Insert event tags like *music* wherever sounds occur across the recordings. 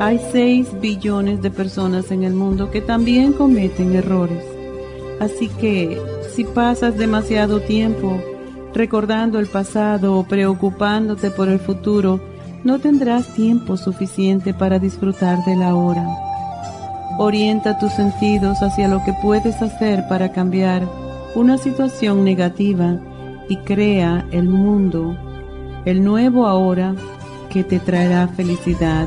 hay 6 billones de personas en el mundo que también cometen errores. Así que si pasas demasiado tiempo recordando el pasado o preocupándote por el futuro, no tendrás tiempo suficiente para disfrutar de la hora. Orienta tus sentidos hacia lo que puedes hacer para cambiar una situación negativa y crea el mundo, el nuevo ahora que te traerá felicidad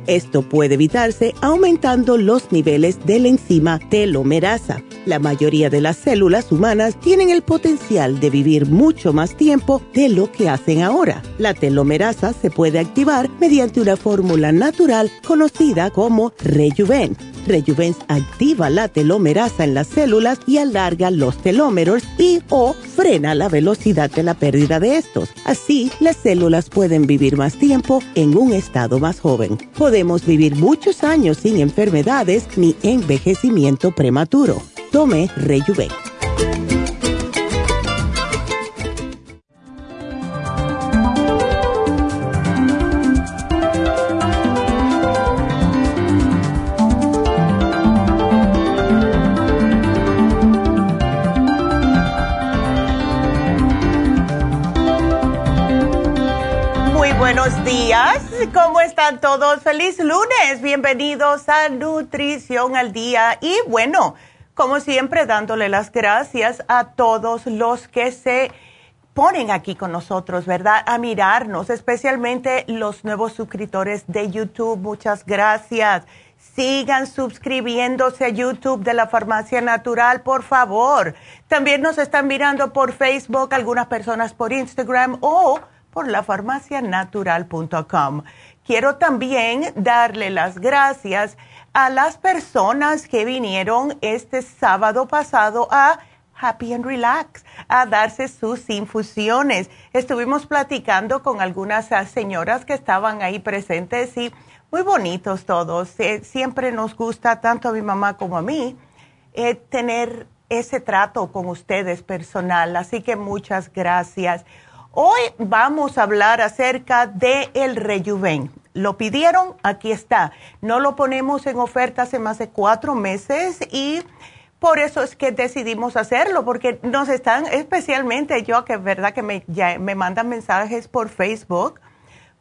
Esto puede evitarse aumentando los niveles de la enzima telomerasa. La mayoría de las células humanas tienen el potencial de vivir mucho más tiempo de lo que hacen ahora. La telomerasa se puede activar mediante una fórmula natural conocida como Rejuven Rejuvens activa la telomerasa en las células y alarga los telómeros y o frena la velocidad de la pérdida de estos. Así, las células pueden vivir más tiempo en un estado más joven. Podemos vivir muchos años sin enfermedades ni envejecimiento prematuro. Tome Rejuven. *laughs* ¿cómo están todos? Feliz lunes, bienvenidos a Nutrición al Día y bueno, como siempre dándole las gracias a todos los que se ponen aquí con nosotros, ¿verdad? A mirarnos, especialmente los nuevos suscriptores de YouTube, muchas gracias. Sigan suscribiéndose a YouTube de la Farmacia Natural, por favor. También nos están mirando por Facebook, algunas personas por Instagram o por lafarmacianatural.com. Quiero también darle las gracias a las personas que vinieron este sábado pasado a Happy and Relax a darse sus infusiones. Estuvimos platicando con algunas señoras que estaban ahí presentes y muy bonitos todos. Eh, siempre nos gusta, tanto a mi mamá como a mí, eh, tener ese trato con ustedes personal. Así que muchas gracias. Hoy vamos a hablar acerca de el rejuven. Lo pidieron, aquí está. No lo ponemos en oferta hace más de cuatro meses y por eso es que decidimos hacerlo, porque nos están, especialmente yo, que es verdad que me, me mandan mensajes por Facebook,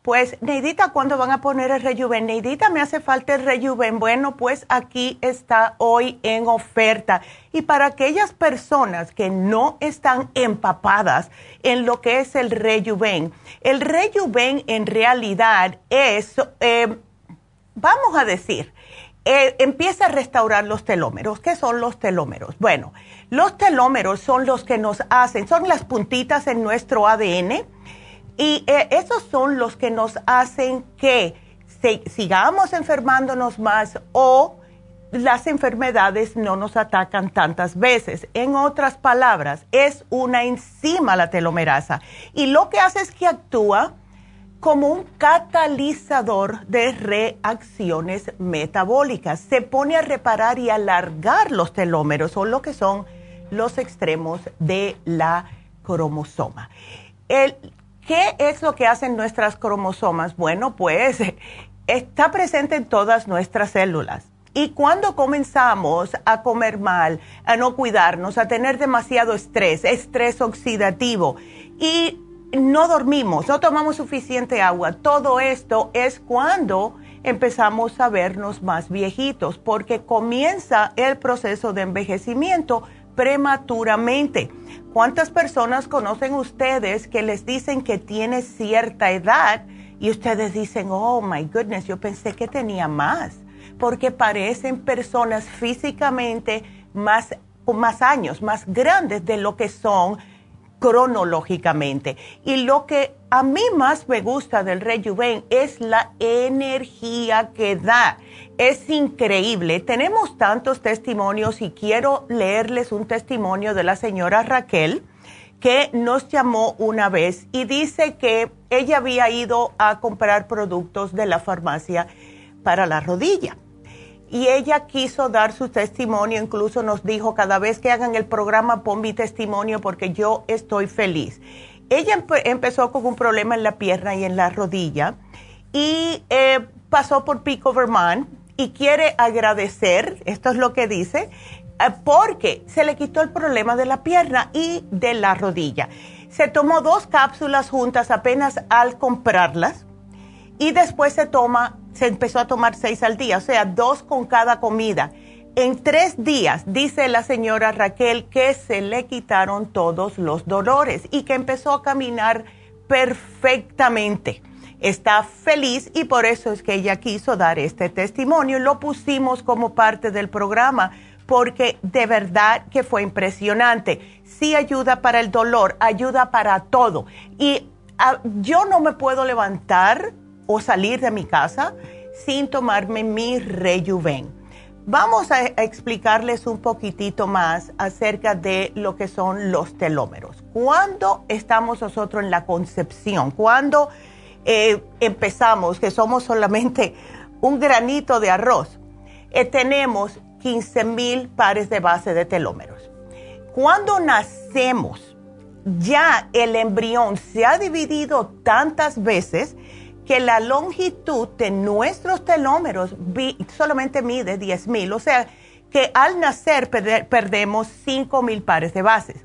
pues, Neidita, ¿cuándo van a poner el rejuven? Neidita, me hace falta el rejuven. Bueno, pues aquí está hoy en oferta. Y para aquellas personas que no están empapadas en lo que es el rejuven, el rejuven en realidad es, eh, vamos a decir, eh, empieza a restaurar los telómeros. ¿Qué son los telómeros? Bueno, los telómeros son los que nos hacen, son las puntitas en nuestro ADN y eh, esos son los que nos hacen que sigamos enfermándonos más o las enfermedades no nos atacan tantas veces. En otras palabras, es una enzima la telomerasa y lo que hace es que actúa como un catalizador de reacciones metabólicas. Se pone a reparar y alargar los telómeros, o lo que son los extremos de la cromosoma. ¿Qué es lo que hacen nuestras cromosomas? Bueno, pues *laughs* está presente en todas nuestras células. Y cuando comenzamos a comer mal, a no cuidarnos, a tener demasiado estrés, estrés oxidativo y no dormimos, no tomamos suficiente agua. Todo esto es cuando empezamos a vernos más viejitos, porque comienza el proceso de envejecimiento prematuramente. ¿Cuántas personas conocen ustedes que les dicen que tiene cierta edad y ustedes dicen, oh my goodness, yo pensé que tenía más? Porque parecen personas físicamente más, más años, más grandes de lo que son cronológicamente. Y lo que a mí más me gusta del Rejuven es la energía que da. Es increíble. Tenemos tantos testimonios y quiero leerles un testimonio de la señora Raquel que nos llamó una vez y dice que ella había ido a comprar productos de la farmacia para la rodilla y ella quiso dar su testimonio, incluso nos dijo, cada vez que hagan el programa, pon mi testimonio porque yo estoy feliz. Ella empezó con un problema en la pierna y en la rodilla y eh, pasó por Pico, Vermont y quiere agradecer, esto es lo que dice, eh, porque se le quitó el problema de la pierna y de la rodilla. Se tomó dos cápsulas juntas apenas al comprarlas y después se toma se empezó a tomar seis al día, o sea, dos con cada comida. En tres días, dice la señora Raquel, que se le quitaron todos los dolores y que empezó a caminar perfectamente. Está feliz y por eso es que ella quiso dar este testimonio. Lo pusimos como parte del programa porque de verdad que fue impresionante. Sí ayuda para el dolor, ayuda para todo. Y ah, yo no me puedo levantar o salir de mi casa sin tomarme mi rejuven. Vamos a, explicarles un poquitito más acerca de lo que son los telómeros. Cuando estamos nosotros en la concepción, cuando eh, empezamos, que somos solamente un granito de arroz, eh, tenemos 15 mil pares de base de telómeros. Cuando nacemos, ya el embrión se ha dividido tantas veces que la longitud de nuestros telómeros solamente mide 10 mil, o sea que al nacer perdemos 5 mil pares de bases.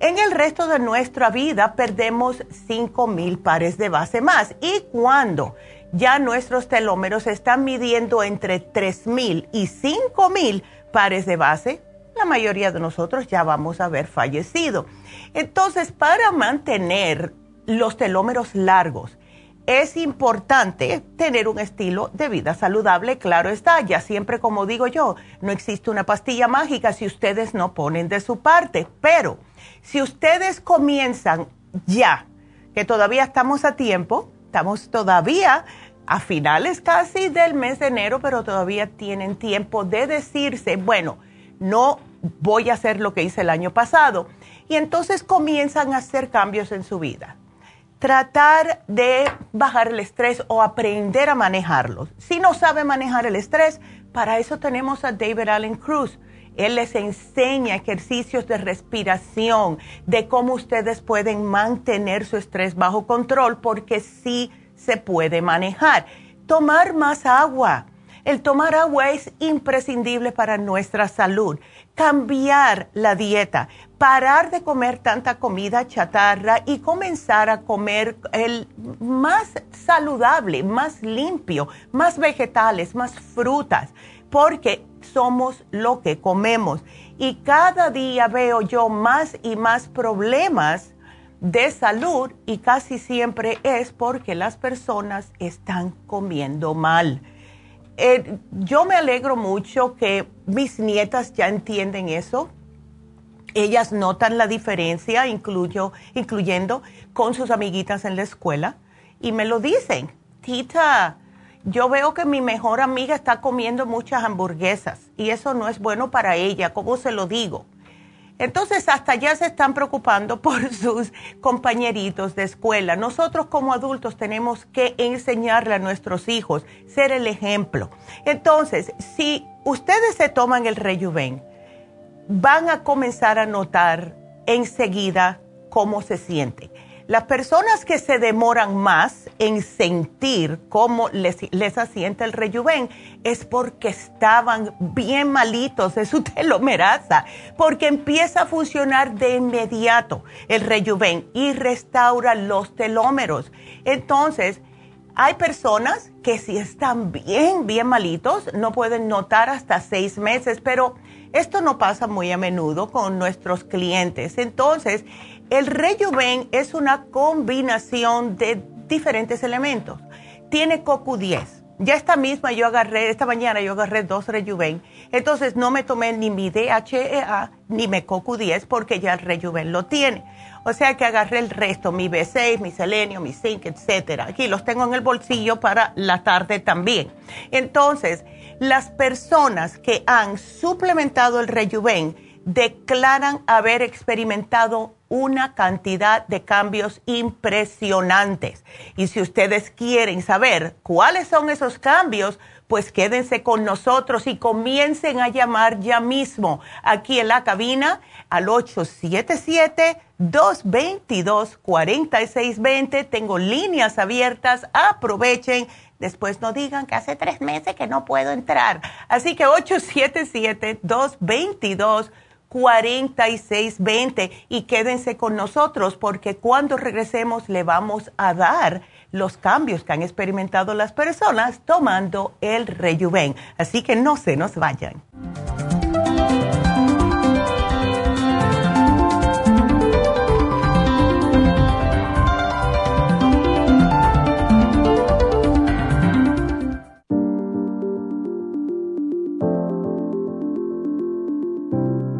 En el resto de nuestra vida perdemos 5 mil pares de base más. Y cuando ya nuestros telómeros están midiendo entre 3 mil y 5 mil pares de base, la mayoría de nosotros ya vamos a haber fallecido. Entonces, para mantener los telómeros largos, es importante tener un estilo de vida saludable, claro está, ya siempre como digo yo, no existe una pastilla mágica si ustedes no ponen de su parte, pero si ustedes comienzan ya que todavía estamos a tiempo, estamos todavía a finales casi del mes de enero, pero todavía tienen tiempo de decirse, bueno, no voy a hacer lo que hice el año pasado. Y entonces comienzan a hacer cambios en su vida. Tratar de bajar el estrés o aprender a manejarlo. Si no sabe manejar el estrés, para eso tenemos a David Allen Cruz. Él les enseña ejercicios de respiración, de cómo ustedes pueden mantener su estrés bajo control, porque sí se puede manejar. Tomar más agua. El tomar agua es imprescindible para nuestra salud. Cambiar la dieta, parar de comer tanta comida chatarra y comenzar a comer el más saludable, más limpio, más vegetales, más frutas, porque somos lo que comemos. Y cada día veo yo más y más problemas de salud y casi siempre es porque las personas están comiendo mal. Eh, yo me alegro mucho que mis nietas ya entienden eso. Ellas notan la diferencia, incluyo, incluyendo con sus amiguitas en la escuela, y me lo dicen. Tita, yo veo que mi mejor amiga está comiendo muchas hamburguesas y eso no es bueno para ella, ¿cómo se lo digo? Entonces, hasta ya se están preocupando *laughs* por sus compañeritos de escuela. Nosotros como adultos tenemos que enseñarle a nuestros hijos, ser el ejemplo. Entonces, si ustedes se toman el rejuven, van a comenzar a notar enseguida cómo se sienten. Las personas que se demoran más en sentir cómo les, les asienta el rejuven es porque estaban bien malitos *laughs* de su telomerasa, porque empieza a funcionar de inmediato el rejuven y restaura los telómeros. Entonces, hay personas que si están bien, bien malitos, no pueden notar hasta seis meses, pero esto no pasa muy a menudo con nuestros clientes. Entonces, el rejuven es una combinación de diferentes elementos. Tiene CoQ10. Ya esta misma yo agarré, esta mañana yo agarré dos rejuven. Entonces no me tomé ni mi DHEA ni mi CoQ10 porque ya el rejuven lo tiene. O sea que agarré el resto, mi B6, mi selenio, mi zinc, etcétera. Aquí los tengo en el bolsillo para la tarde también. Entonces, las personas que han suplementado el rejuven declaran haber experimentado una cantidad de cambios impresionantes. Y si ustedes quieren saber cuáles son esos cambios, pues quédense con nosotros y comiencen a llamar ya mismo aquí en la cabina al 877-222-4620. Tengo líneas abiertas, aprovechen. Después no digan que hace tres meses que no puedo entrar. Así que 877 222 4620 y quédense con nosotros porque cuando regresemos le vamos a dar los cambios que han experimentado las personas tomando el Rejuven. Así que no se nos vayan.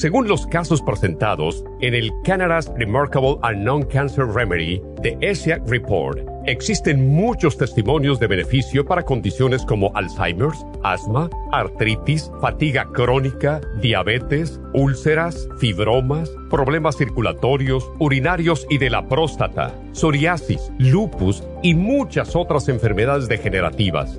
Según los casos presentados en el Canada's Remarkable and Non-Cancer Remedy de ESIAC Report, existen muchos testimonios de beneficio para condiciones como Alzheimer's, asma, artritis, fatiga crónica, diabetes, úlceras, fibromas, problemas circulatorios, urinarios y de la próstata, psoriasis, lupus y muchas otras enfermedades degenerativas.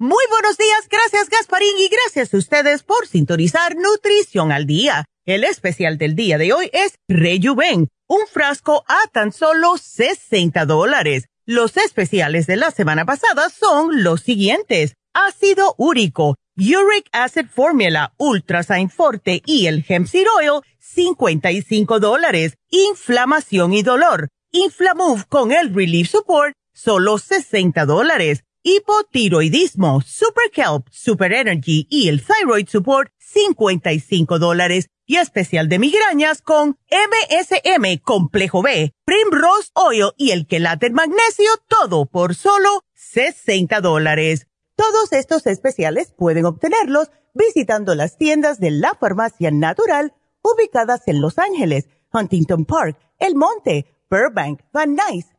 Muy buenos días, gracias Gasparín y gracias a ustedes por sintonizar Nutrición al Día. El especial del día de hoy es Rejuven, un frasco a tan solo 60 dólares. Los especiales de la semana pasada son los siguientes ácido úrico, Uric Acid Formula, Ultrasign Forte y el Hemp Seed Oil, 55 dólares. Inflamación y dolor, Inflamove con el Relief Support, solo 60 dólares. Hipotiroidismo, Super Kelp, Super Energy y el Thyroid Support, 55 dólares. Y especial de migrañas con MSM Complejo B, Primrose Oil y el Quelate Magnesio, todo por solo 60 dólares. Todos estos especiales pueden obtenerlos visitando las tiendas de la farmacia natural ubicadas en Los Ángeles, Huntington Park, El Monte, Burbank, Van Nuys,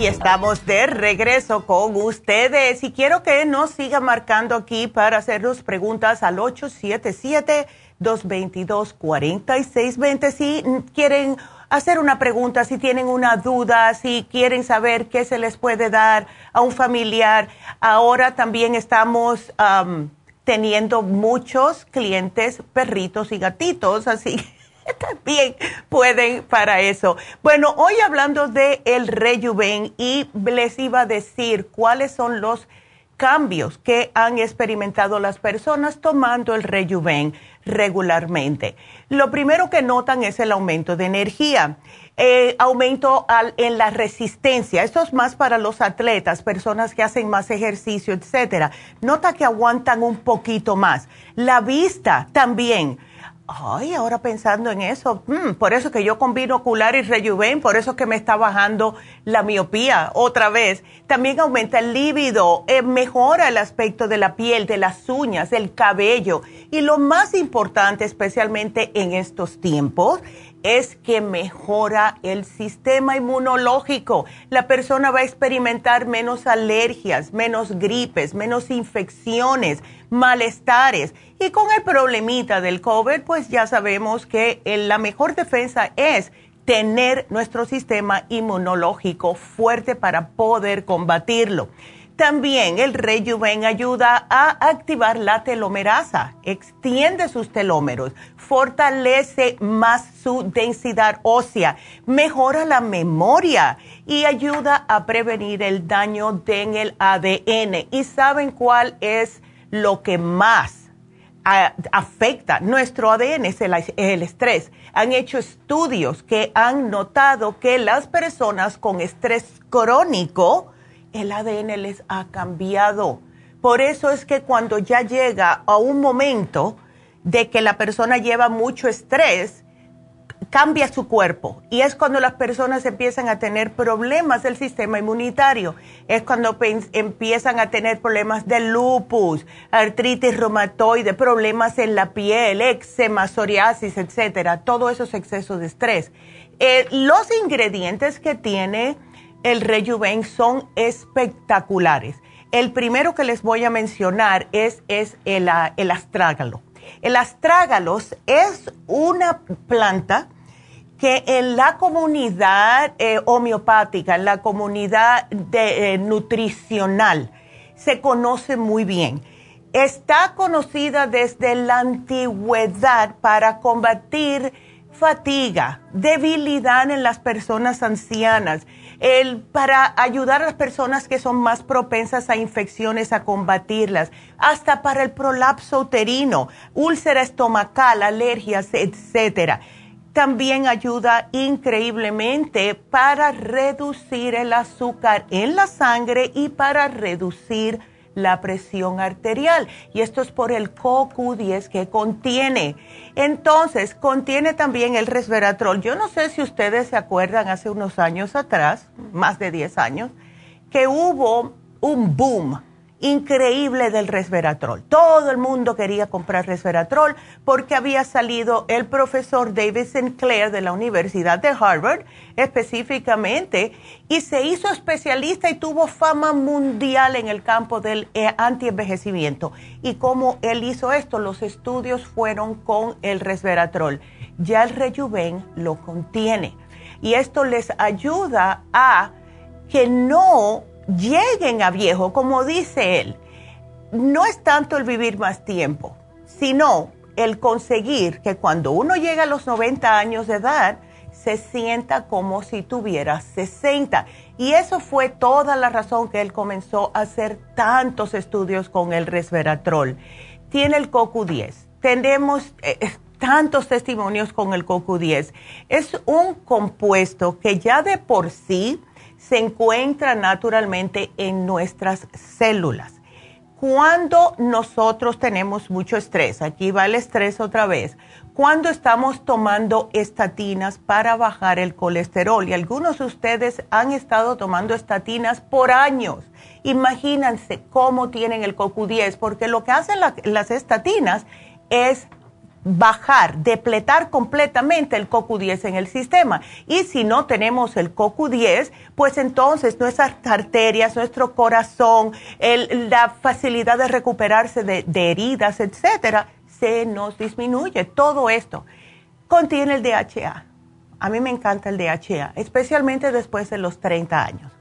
Y estamos de regreso con ustedes y quiero que nos sigan marcando aquí para hacernos preguntas al 877-222-4620 si quieren hacer una pregunta, si tienen una duda, si quieren saber qué se les puede dar a un familiar. Ahora también estamos teniendo muchos clientes perritos y gatitos, así también pueden para eso. Bueno, hoy hablando de el rejuven y les iba a decir cuáles son los cambios que han experimentado las personas tomando el rejuven regularmente. Lo primero que notan es el aumento de energía, eh, aumento en la resistencia. Esto es más para los atletas, personas que hacen más ejercicio, etcétera. Nota que aguantan un poquito más. La vista también Ay, ahora pensando en eso, mm, por eso que yo combino ocular y rejuven, por eso que me está bajando la miopía otra vez. También aumenta el líbido, eh, mejora el aspecto de la piel, de las uñas, del cabello. Y lo más importante, especialmente en estos tiempos, es que mejora el sistema inmunológico. La persona va a experimentar menos alergias, menos gripes, menos infecciones, malestares. Y con el problemita del COVID, pues ya sabemos que la mejor defensa es tener nuestro sistema inmunológico fuerte para poder combatirlo. También el rejuven ayuda a activar la telomerasa, extiende sus telómeros, fortalece más su densidad ósea, mejora la memoria y ayuda a prevenir el daño en el ADN. ¿Y saben cuál es lo que más afecta nuestro ADN? Es el estrés. Han hecho estudios que han notado que las personas con estrés crónico, el ADN les ha cambiado. Por eso es que cuando ya llega a un momento de que la persona lleva mucho estrés, cambia su cuerpo. Y es cuando las personas empiezan a tener problemas del sistema inmunitario. Es cuando empiezan a tener problemas de lupus, artritis reumatoide, problemas en la piel, eczema, psoriasis, etcétera. Todos esos excesos de estrés. Eh, los ingredientes que tiene el Rejuven son espectaculares. El primero que les voy a mencionar es, es el, ah, el astrágalo. El astrágalos es una planta que en la comunidad eh, homeopática, en la comunidad eh, nutricional, se conoce muy bien. Está conocida desde la antigüedad para combatir fatiga, debilidad en las personas ancianas, el, para ayudar a las personas que son más propensas a infecciones a combatirlas, hasta para el prolapso uterino, úlcera estomacal, alergias, etcétera. También ayuda increíblemente para reducir el azúcar en la sangre y para reducir la presión arterial. Y esto es por el CoQ10 que contiene. Entonces, contiene también el resveratrol. Yo no sé si ustedes se acuerdan hace unos años atrás, más de 10 años, que hubo un boom increíble del resveratrol. Todo el mundo quería comprar resveratrol porque había salido el profesor David Sinclair de la Universidad de Harvard específicamente y se hizo especialista y tuvo fama mundial en el campo del eh, antienvejecimiento. Y como él hizo esto, los estudios fueron con el resveratrol. Ya el rejuven lo contiene y esto les ayuda a que no lleguen a viejo, como dice él, no es tanto el vivir más tiempo, sino el conseguir que cuando uno llega a los 90 años de edad, se sienta como si tuviera 60. Y eso fue toda la razón que él comenzó a hacer tantos estudios con el resveratrol. Tiene el CoQ10. Tenemos eh, eh, tantos testimonios con el CoQ10. Es un compuesto que ya de por sí se encuentra naturalmente en nuestras células. Cuando nosotros tenemos mucho estrés, aquí va el estrés otra vez, cuando estamos tomando estatinas para bajar el colesterol, y algunos de ustedes han estado tomando estatinas por años, imagínense cómo tienen el CoQ10, porque lo que hacen las estatinas es bajar, depletar completamente el CoQ10 en el sistema. Y si no tenemos el CoQ10, pues entonces nuestras arterias, nuestro corazón, la facilidad de recuperarse de, de, heridas, etcétera, se nos disminuye. Todo esto contiene el DHA. A mí me encanta el DHA, especialmente después de los 30 años.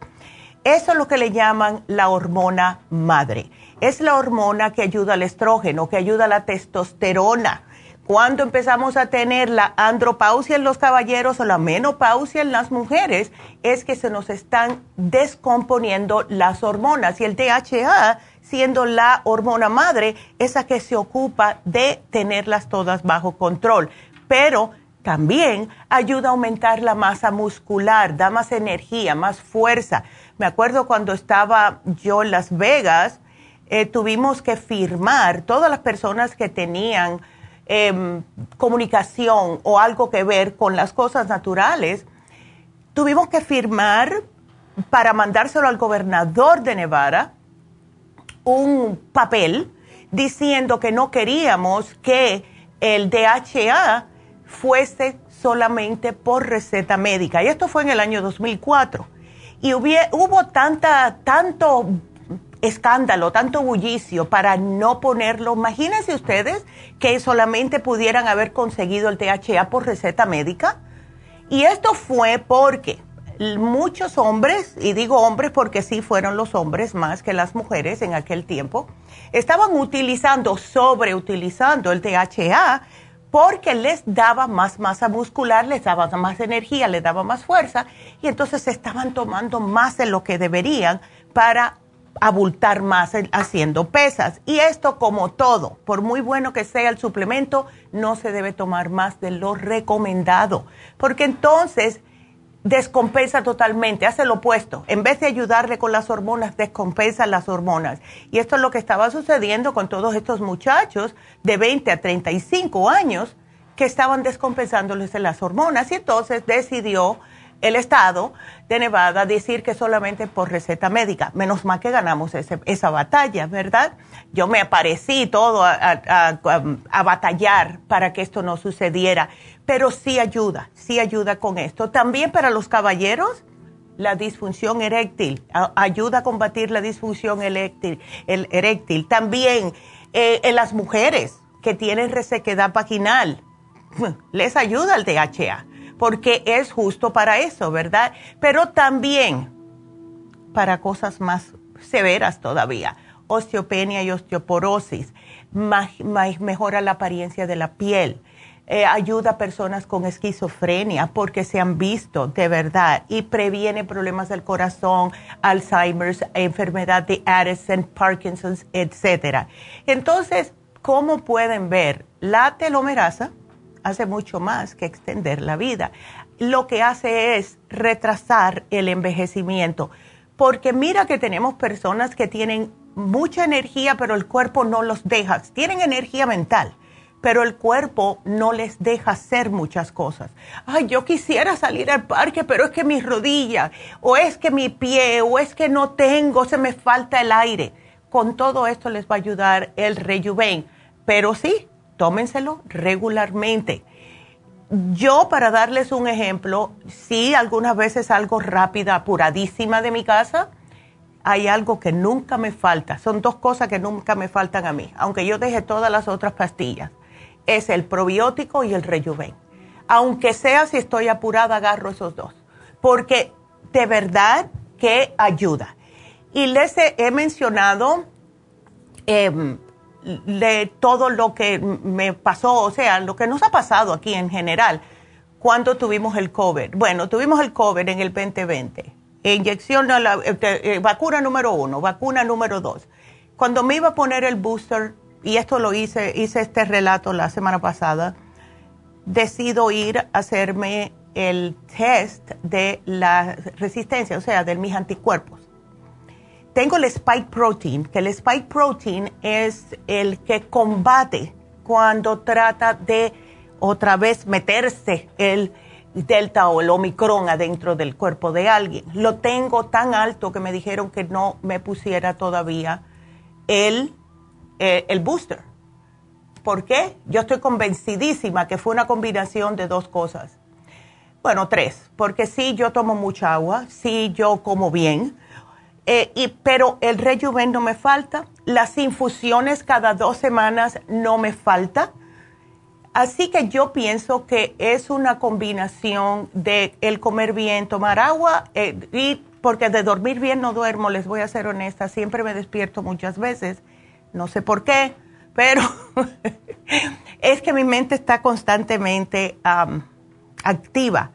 Eso es lo que le llaman la hormona madre. Es la hormona que ayuda al estrógeno, que ayuda a la testosterona cuando empezamos a tener la andropausia en los caballeros o la menopausia en las mujeres, es que se nos están descomponiendo las hormonas y el DHA, siendo la hormona madre, esa que se ocupa de tenerlas todas bajo control. Pero también ayuda a aumentar la masa muscular, da más energía, más fuerza. Me acuerdo cuando estaba yo en Las Vegas, eh, tuvimos que firmar todas las personas que tenían Em, comunicación o algo que ver con las cosas naturales, tuvimos que firmar para mandárselo al gobernador de Nevada un papel diciendo que no queríamos que el DHA fuese solamente por receta médica. Y esto fue en el año 2004. Y hubo tanta, tanto escándalo, tanto bullicio para no ponerlo. Imagínense ustedes que solamente pudieran haber conseguido el THA por receta médica. Y esto fue porque muchos hombres, y digo hombres porque sí fueron los hombres más que las mujeres en aquel tiempo, estaban utilizando, sobreutilizando el THA porque les daba más masa muscular, les daba más energía, les daba más fuerza, y entonces estaban tomando más de lo que deberían para abultar más haciendo pesas. Y esto como todo, por muy bueno que sea el suplemento, no se debe tomar más de lo recomendado, porque entonces descompensa totalmente, hace lo opuesto. En vez de ayudarle con las hormonas, descompensa las hormonas. Y esto es lo que estaba sucediendo con todos estos muchachos de 20 a 35 años que estaban descompensándoles las hormonas y entonces decidió el Estado de Nevada decir que solamente por receta médica. Menos mal que ganamos esa batalla, ¿verdad? Yo me aparecí todo a, batallar para que esto no sucediera, pero sí ayuda, sí ayuda con esto. También para los caballeros, la disfunción eréctil, ayuda a combatir la disfunción eréctil. El eréctil. También eh, en las mujeres que tienen resequedad vaginal, les ayuda el DHA porque es justo para eso, ¿verdad? Pero también para cosas más severas todavía. osteopenia y osteoporosis, mejora la apariencia de la piel. Eh, ayuda a personas con esquizofrenia porque se han visto de verdad y previene problemas del corazón, Alzheimer's, enfermedad de Addison, Parkinson's, etc. Entonces, como pueden ver, la telomerasa hace mucho más que extender la vida. Lo que hace es retrasar el envejecimiento, porque mira que tenemos personas que tienen mucha energía, pero el cuerpo no los deja. Tienen energía mental, pero el cuerpo no les deja hacer muchas cosas. Ay, yo quisiera salir al parque, pero es que mi rodilla, o es que mi pie, o es que no tengo, se me falta el aire. Con todo esto les va a ayudar el Rejuven. Pero sí, tómenselo regularmente. Yo, para darles un ejemplo, sí, algunas veces algo rápida, apuradísima de mi casa, hay algo que nunca me falta. Son dos cosas que nunca me faltan a mí, aunque yo deje todas las otras pastillas. Es el probiótico y el rejuven. Aunque sea si estoy apurada, agarro esos dos. Porque de verdad que ayuda. Y les he, mencionado em, de todo lo que me pasó, o sea, lo que nos ha pasado aquí en general cuando tuvimos el COVID. Bueno, tuvimos el COVID en el 2020. Inyección, la, eh, eh, vacuna número uno, vacuna número dos. Cuando me iba a poner el booster, y esto lo hice, hice este relato la semana pasada, decido ir a hacerme el test de la resistencia, o sea, de mis anticuerpos tengo el spike protein, que el spike protein es el que combate cuando trata de otra vez meterse el delta o el omicron adentro del cuerpo de alguien. Lo tengo tan alto que me dijeron que no me pusiera todavía el, eh, el booster. ¿Por qué? Yo estoy convencidísima que fue una combinación de dos cosas. Bueno, tres, porque sí, yo tomo mucha agua, sí, yo como bien, eh, y, pero el rejuven no me falta, las infusiones cada dos semanas no me falta. Así que yo pienso que es una combinación de el comer bien, tomar agua eh, y porque de dormir bien no duermo, les voy a ser honesta, siempre me despierto muchas veces, no sé por qué, pero *laughs* es que mi mente está constantemente activa.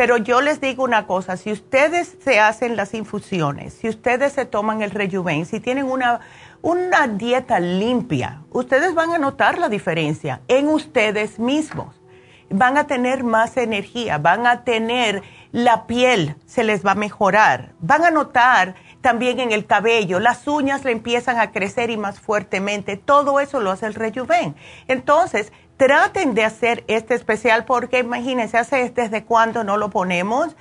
Pero yo les digo una cosa, si ustedes se hacen las infusiones, si ustedes se toman el rejuven, si tienen una, una dieta limpia, ustedes van a notar la diferencia en ustedes mismos. Van a tener más energía, van a tener la piel, se les va a mejorar, van a notar también en el cabello, las uñas le empiezan a crecer y más fuertemente, todo eso lo hace el rejuven. Entonces, traten de hacer este especial porque imagínense, hace desde cuándo no lo ponemos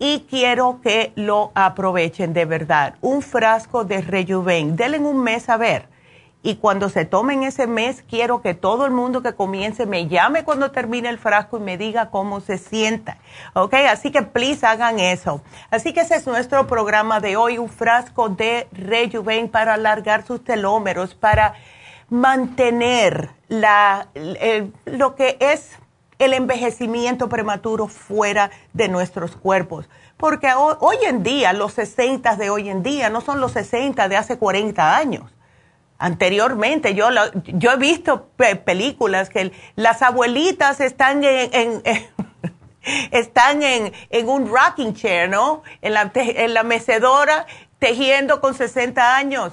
y quiero que lo aprovechen de verdad. Un frasco de Rejuven, denle un mes a ver. Y cuando se tomen ese mes, quiero que todo el mundo que comience me llame cuando termine el frasco y me diga cómo se sienta. ¿Ok? Así que please hagan eso. Así que ese es nuestro programa de hoy, un frasco de Rejuven para alargar sus telómeros, para mantener la, lo que es el envejecimiento prematuro fuera de nuestros cuerpos. Porque hoy, en día, los 60 de hoy en día no son los 60 de hace 40 años. Anteriormente, yo, yo he visto películas que las abuelitas están en, *laughs* están en, en, un rocking chair, ¿no? En la, en la mecedora tejiendo con 60 años.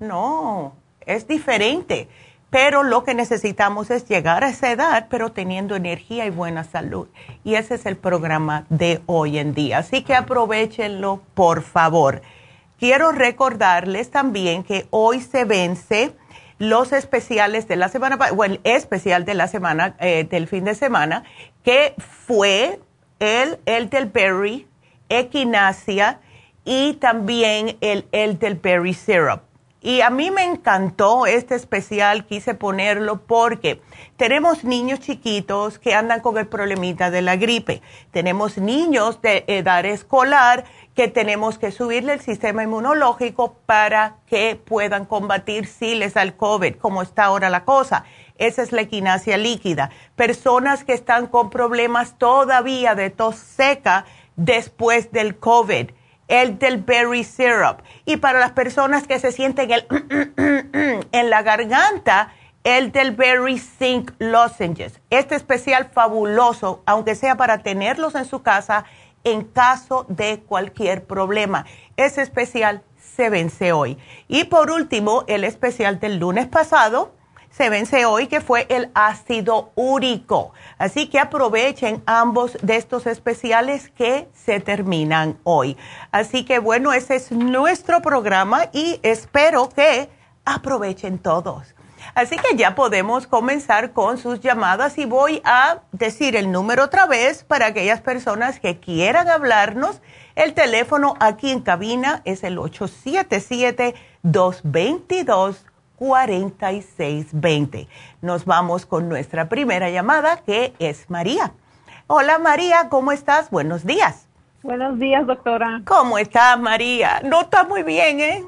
No, es diferente. Pero lo que necesitamos es llegar a esa edad, pero teniendo energía y buena salud. Y ese es el programa de hoy en día. Así que aprovechenlo, por favor. Quiero recordarles también que hoy se vence los especiales de la semana, bueno, el especial de la semana, eh, del fin de semana, que fue el Elderberry, Equinacia y también el Elderberry Syrup. Y a mí me encantó este especial, quise ponerlo porque tenemos niños chiquitos que andan con el problemita de la gripe. Tenemos niños de edad escolar que tenemos que subirle el sistema inmunológico para que puedan combatir si les da el COVID, como está ahora la cosa. Esa es la equinacia líquida. Personas que están con problemas todavía de tos seca después del COVID el del berry syrup. Y para las personas que se sienten el *clears throat* en la garganta, el del berry zinc lozenges. Este especial fabuloso, aunque sea para tenerlos en su casa en caso de cualquier problema. Ese especial se vence hoy. Y por último, el especial del lunes pasado se vence hoy, que fue el ácido úrico. Así que aprovechen ambos de estos especiales que se terminan hoy. Así que bueno, ese es nuestro programa y espero que aprovechen todos. Así que ya podemos comenzar con sus llamadas y voy a decir el número otra vez para aquellas personas que quieran hablarnos. El teléfono aquí en cabina es el 877-222-4620. Nos vamos con nuestra primera llamada que es María. Hola María, ¿cómo estás? Buenos días. Buenos días, doctora. ¿Cómo estás, María? No está muy bien, ¿eh?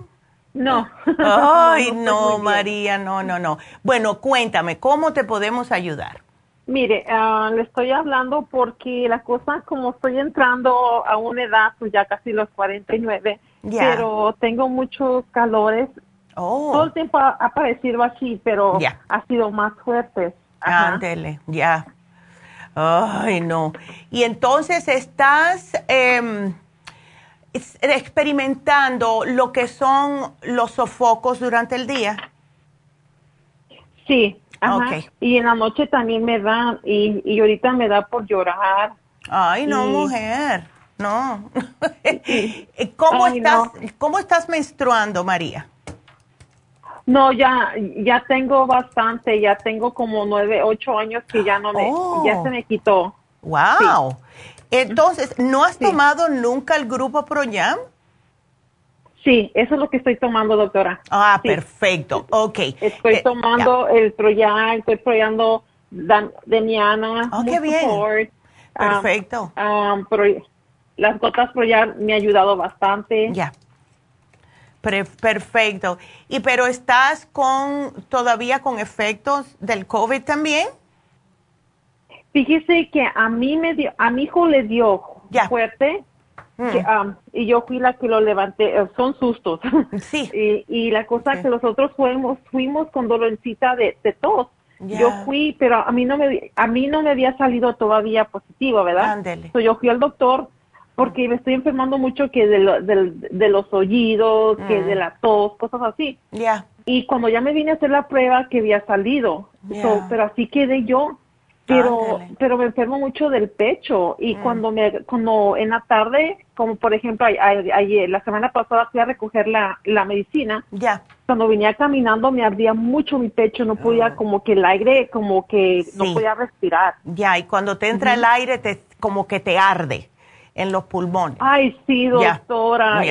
No. Ay, *laughs* no, María, no, no, no. Bueno, cuéntame, ¿cómo te podemos ayudar? Mire, ah, le estoy hablando porque la cosa, como estoy entrando a una edad, pues ya casi los 49, pero tengo muchos calores. Oh. Todo el tiempo ha, aparecido así, pero ha sido más fuerte. Ándele, ya. Ay, no. Y entonces estás... Eh, experimentando lo que son los sofocos durante el día? Sí, ajá. Y en la noche también me da, y, y ahorita me da por llorar. Ay, no, mujer, no. *laughs* ¿Cómo, estás, ¿Cómo estás menstruando, María? No, ya, ya tengo bastante, ya tengo como nueve, ocho años que ya no me, ya se me quitó. Wow. Entonces, ¿no has tomado nunca el grupo ProYam? Sí, eso es lo que estoy tomando, doctora. Ah, perfecto. Ok. Estoy eh, tomando el Proyam, estoy proyando Deniana. Oh, qué bien. Ah, perfecto. Um, las gotas Proyam me ha ayudado bastante. Ya. Perfecto. ¿Y pero estás con todavía con efectos del COVID también? Fíjese que a mí me dio, a mi hijo le dio fuerte mm. um, y yo fui la que lo levanté. Eh, son sustos. *laughs* Sí. y, la cosa que nosotros fuimos, fuimos con dolorcita de, de tos. Yo fui, pero a mí no me, a mí no me había salido todavía positivo, ¿verdad? Ándele. yo fui al doctor porque me estoy enfermando mucho que de, de, los oídos, que mm. de la tos, cosas así. Ya. Y cuando ya me vine a hacer la prueba que había salido, pero así quedé yo. Pero pero me enfermo mucho del pecho. Y mm. cuando me cuando en la tarde como por ejemplo ayer la semana pasada fui a recoger la, la medicina. Ya. Cuando venía caminando me ardía mucho mi pecho. No podía ah. como que el aire como que no podía respirar. Ya y cuando te entra el aire te como que te arde en los pulmones ay sí doctora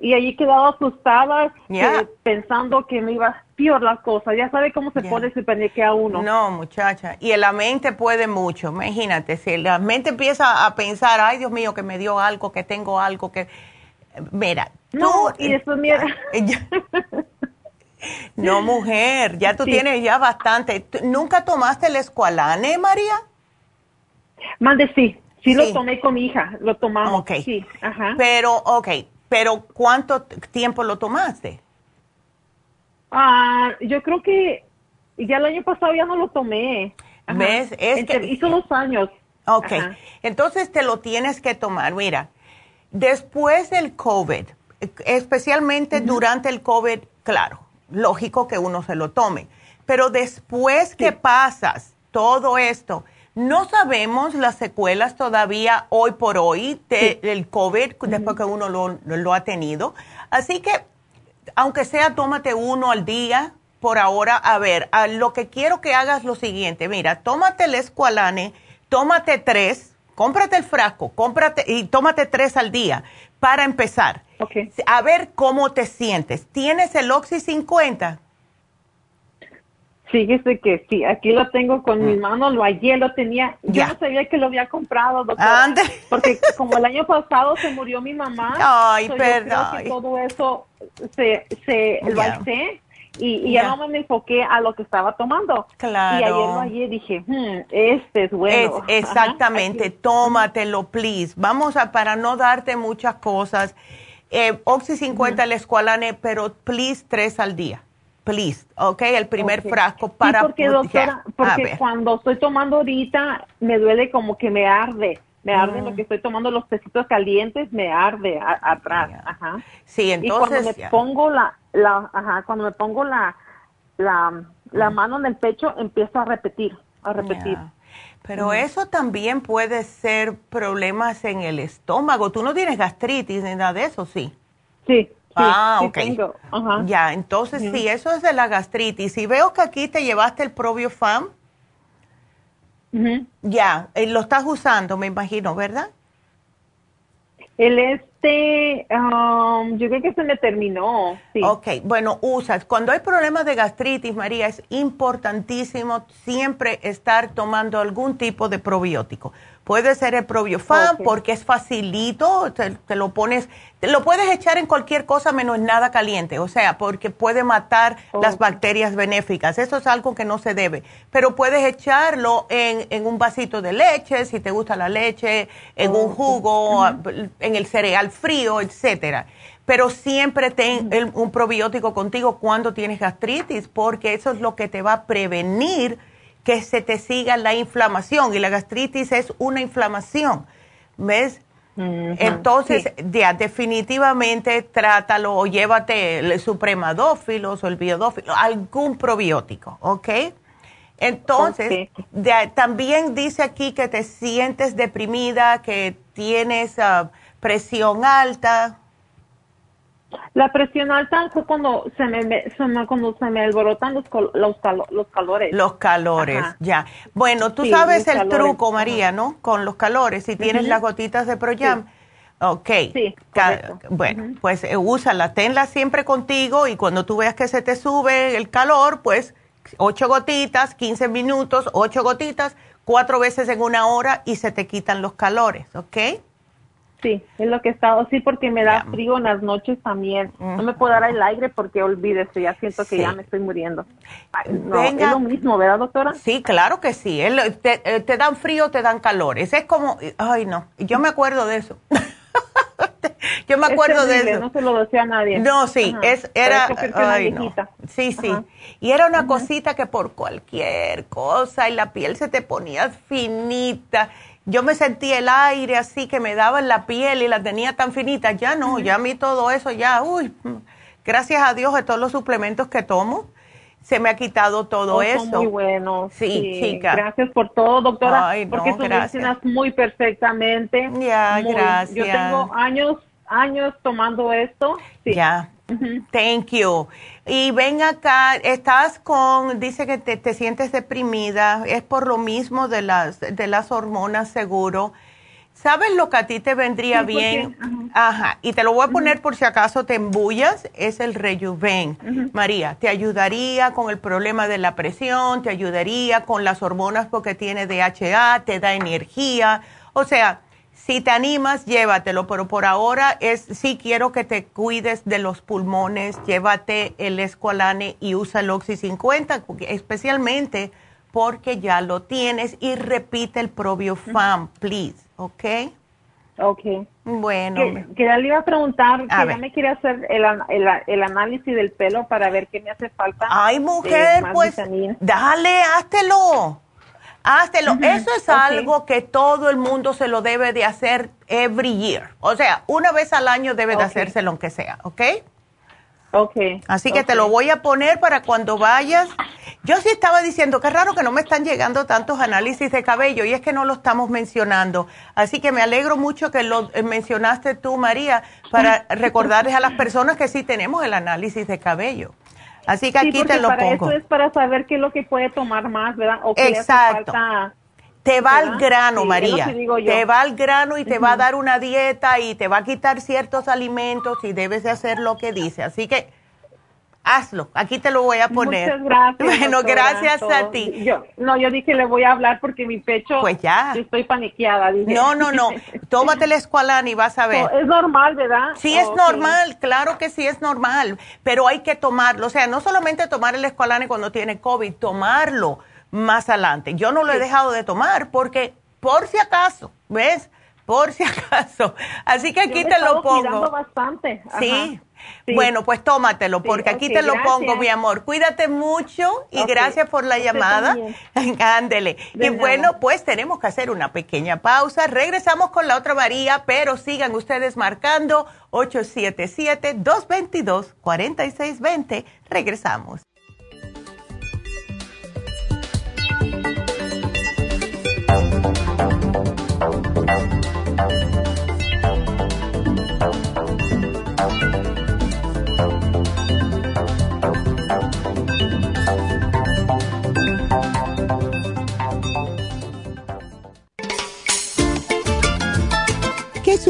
y allí quedaba asustada pensando que me iba peor las cosas. Ya sabe cómo se pone si que a uno. No, muchacha. Y en la mente puede mucho. Imagínate, si la mente empieza a pensar, ay Dios mío, que me dio algo, que tengo algo, que... Mira, no, y eso, mira... *laughs* no, mujer, ya tú tienes ya bastante. ¿Nunca tomaste el escualane, María? Mande, sí. Sí, lo tomé con mi hija, lo tomamos. Ok. Sí, ajá. Pero, ok, pero ¿cuánto tiempo lo tomaste? Ah, yo creo que ya el año pasado ya no lo tomé. ¿Ves? Es que, hizo dos años. Ok, entonces te lo tienes que tomar. Mira, después del COVID, especialmente durante el COVID, claro, lógico que uno se lo tome, pero después que pasas todo esto, no sabemos las secuelas todavía hoy por hoy del COVID, después que uno lo, ha tenido. Así que, aunque sea, tómate uno al día por ahora. A ver, lo que quiero que hagas lo siguiente. Mira, tómate el escualane, tómate tres, cómprate el frasco, cómprate y tómate tres al día para empezar. A ver cómo te sientes. ¿Tienes el Oxy 50? Fíjese que sí, aquí lo tengo con mi mm. mano, lo ayer lo tenía, yo no sabía que lo había comprado, doctora, porque *laughs* como el año pasado se murió mi mamá, Ay, perdón. todo eso se, se lo y, ya no me enfoqué a lo que estaba tomando. Claro. Y ayer o ayer dije, hmm, este es bueno. exactamente, tómatelo, please. Vamos a, para no darte muchas cosas, eh, Oxy 50 el escualane, pero please tres al día. Please, ok, el primer frasco para... Sí, porque doctora, porque cuando estoy tomando ahorita me duele como que me arde me arde lo mm. que estoy tomando los tecitos calientes, me arde atrás, ajá. Sí, entonces. Y cuando me pongo la, la, ajá, cuando me pongo la, la, la mano en el pecho, empiezo a repetir, a repetir. Pero eso también puede ser problemas en el estómago. Tú no tienes gastritis ni nada de eso, sí. Sí. Ah, ok. Ya, entonces sí, eso es de la gastritis. Y veo que aquí te llevaste el Probiofam. Ya, eh, lo estás usando, me imagino, ¿verdad? El este, um, yo creo que se me terminó. Sí. Ok, bueno, usas. Cuando hay problemas de gastritis, María, es importantísimo siempre estar tomando algún tipo de probiótico. Puede ser el probiofam porque es facilito, te, lo pones, te lo puedes echar en cualquier cosa menos nada caliente, o sea, porque puede matar las bacterias benéficas. Eso es algo que no se debe. Pero puedes echarlo en, en un vasito de leche, si te gusta la leche, en un jugo, en el cereal frío, etcétera. Pero siempre ten un probiótico contigo cuando tienes gastritis, porque eso es lo que te va a prevenir que se te siga la inflamación y la gastritis es una inflamación, ¿ves? Entonces, ya, definitivamente trátalo o llévate el supremadófilos o el biodófilo, algún probiótico, ¿ok? Entonces, también dice aquí que te sientes deprimida, que tienes ah, presión alta. La presión alta fue cuando se me, cuando se me alborotan los, los, los calores. Los calores, ya. Bueno, tú sabes el truco, María, ¿no? Con los calores, si tienes las gotitas de Proyam. Ok. Sí, bueno, pues eh, úsala, tenla siempre contigo y cuando tú veas que se te sube el calor, pues ocho gotitas, 15 minutos, ocho gotitas, cuatro veces en una hora y se te quitan los calores, ¿ok? Sí, es lo que he estado, sí, porque me da frío en las noches también. No me puedo dar el aire porque olvídese, ya siento que ya me estoy muriendo. es lo mismo, ¿verdad, doctora? Sí, claro que sí. Te, eh, te dan frío, te dan calores. Es como, ay, no, yo me acuerdo de eso. *laughs* yo me acuerdo de eso. No se lo decía a nadie. No, sí, es, era, ay, no. sí, sí. Y era una cosita que por cualquier cosa y la piel se te ponía finita yo me sentía el aire así que me daba en la piel y la tenía tan finita. Ya no, ya a mí todo eso, ya, uy, gracias a Dios de todos los suplementos que tomo, se me ha quitado todo oh, eso. muy bueno. Sí, chica. Gracias por todo, doctora, porque tú mencionas muy perfectamente. Ya, gracias. Yo tengo años, años tomando esto. Ya. Thank you. Y ven acá, estás con, dice que te, sientes deprimida, es por lo mismo de las, de las hormonas seguro. ¿Sabes lo que a ti te vendría bien? Ajá. Y te lo voy a poner por si acaso te embullas, es el Rejuven. María, te ayudaría con el problema de la presión, te ayudaría con las hormonas porque tiene DHA, te da energía. O sea, si te animas, llévatelo, pero por ahora es sí quiero que te cuides de los pulmones, llévate el Esqualane y usa el Oxy 50, especialmente porque ya lo tienes y repite el Probiofam, please, ¿ok? Ok. Bueno. Que, le iba a preguntar, que ya me quiere hacer el, el, análisis del pelo para ver qué me hace falta. Ay, mujer, pues dale, háztelo. Háztelo. Eso es algo que todo el mundo se lo debe de hacer every year. O sea, una vez al año debe de hacérselo aunque sea, ¿ok? Ok. Así que te lo voy a poner para cuando vayas. Yo sí estaba diciendo, qué raro que no me están llegando tantos análisis de cabello y es que no lo estamos mencionando. Así que me alegro mucho que lo eh, mencionaste tú, María, para *laughs* recordarles a las personas que sí tenemos el análisis de cabello. Así que aquí te lo para Eso es para saber qué es lo que puede tomar más, ¿verdad? O Exacto. te va al grano, María. Te va al grano y te va a dar una dieta y te va a quitar ciertos alimentos y debes de hacer lo que dice. Así que hazlo. Aquí te lo voy a poner. Muchas gracias. *laughs* Bueno, gracias a ti. Yo, no, yo dije le voy a hablar porque mi pecho. Pues ya. Estoy paniqueada. No, no, no. *laughs* Tómate el escualán y vas a ver. es normal, ¿verdad? Sí, es normal. Claro que sí es normal. Pero hay que tomarlo. O sea, no solamente tomar el escualane cuando tiene COVID, tomarlo más adelante. Yo no lo he dejado de tomar porque, por si acaso, ¿ves? Por si *laughs* acaso. Así que aquí te lo pongo. bastante. Sí. Bueno, pues tómatelo, porque aquí te lo pongo, mi amor. Cuídate mucho y gracias por la llamada. *laughs* Ándele. Y bueno, pues tenemos que hacer una pequeña pausa. Regresamos con la otra María, pero sigan ustedes marcando 877-222-4620. Regresamos. Es un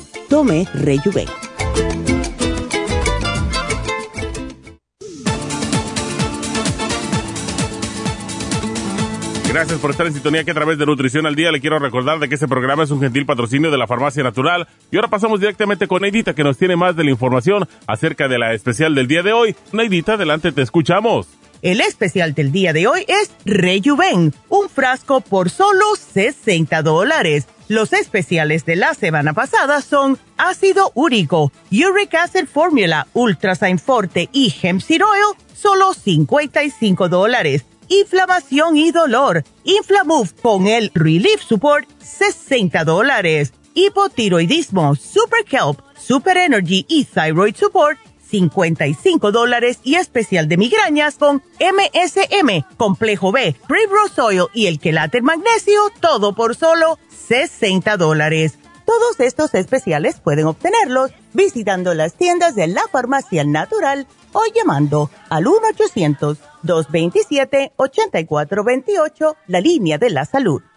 Tome Rejuven. Gracias por estar en sintonía que a través de Nutrición al Día le quiero recordar de que este programa es un gentil patrocinio de la Farmacia Natural. Y ahora pasamos directamente con Neidita que nos tiene más de la información acerca de la especial del día de hoy. Neidita, adelante, te escuchamos. El especial del día de hoy es Rejuven, un frasco por solo 60 dólares. Los especiales de la semana pasada son ácido úrico, uric acid formula, ultrasign forte y hemp seed oil, solo 55 dólares inflamación y dolor. Inflamove con el Relief Support, 60 dólares. Hipotiroidismo, Super Kelp, Super Energy y Thyroid Support, 55 dólares y especial de migrañas con MSM, Complejo B, Primrose Oil y el Quelate Magnesio, todo por solo 60 dólares. Todos estos especiales pueden obtenerlos visitando las tiendas de la Farmacia Natural o llamando al 1-800-227-8428, la línea de la salud.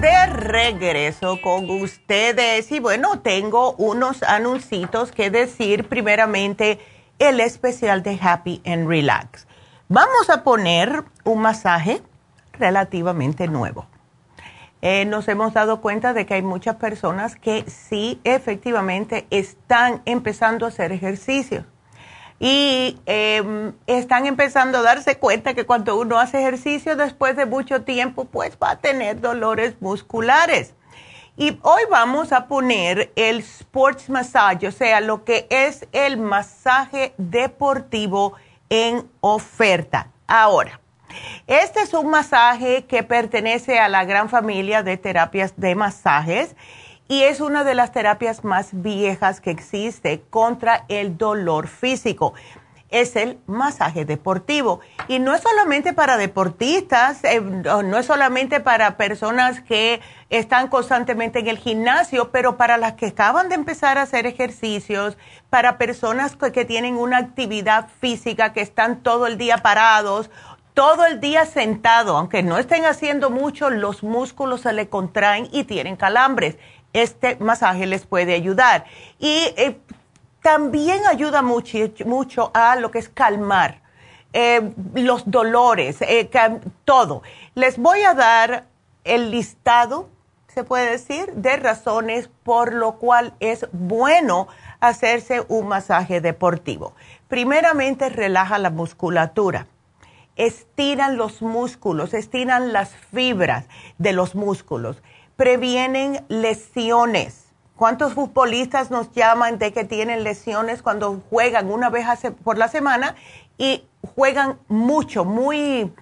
De regreso con ustedes y bueno, tengo unos anuncios que decir. Primeramente, el especial de Happy and Relax. Vamos a poner un masaje relativamente nuevo. Eh, nos hemos dado cuenta de que hay muchas personas que sí efectivamente están empezando a hacer ejercicio y em, están empezando a darse cuenta que cuando uno hace ejercicio después de mucho tiempo, pues va a tener dolores musculares. Y hoy vamos a poner el sports massage, o sea, lo que es el masaje deportivo en oferta. Ahora, este es un masaje que pertenece a la gran familia de terapias de masajes y es una de las terapias más viejas que existe contra el dolor físico. Es el masaje deportivo. Y no es solamente para deportistas, eh, no es solamente para personas que están constantemente en el gimnasio, pero para las que acaban de empezar a hacer ejercicios, para personas que tienen una actividad física, que están todo el día parados todo el día sentado, aunque no estén haciendo mucho, los músculos se le contraen y tienen calambres. Este masaje les puede ayudar. Y eh, también ayuda mucho, mucho a lo que es calmar eh, los dolores, eh, todo. Les voy a dar el listado, se puede decir, de razones por lo cual es bueno hacerse un masaje deportivo. Primeramente, relaja la musculatura estiran los músculos, estiran las fibras de los músculos, previenen lesiones. ¿Cuántos futbolistas nos llaman de que tienen lesiones cuando juegan una vez por la semana y juegan mucho, muy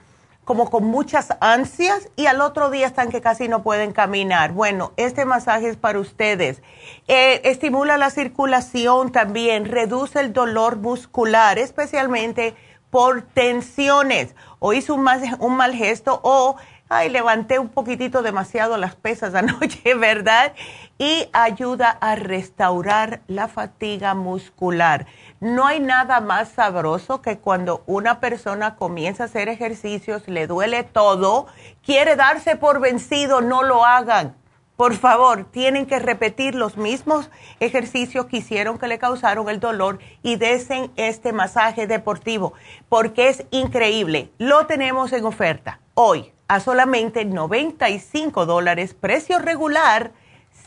como con muchas ansias y al otro día están que casi no pueden caminar. Bueno, este masaje es para ustedes. Eh, estimula la circulación también, reduce el dolor muscular, especialmente por tensiones o hizo un un mal gesto o ay, levanté un poquitito demasiado las pesas anoche, *laughs* ¿verdad? Y ayuda a restaurar la fatiga muscular. No hay nada más sabroso que cuando una persona comienza a hacer ejercicios, le duele todo, quiere darse por vencido, no lo hagan por favor, tienen que repetir los mismos ejercicios que hicieron que le causaron el dolor y desen este masaje deportivo porque es increíble. Lo tenemos en oferta hoy a solamente 95 dólares, precio regular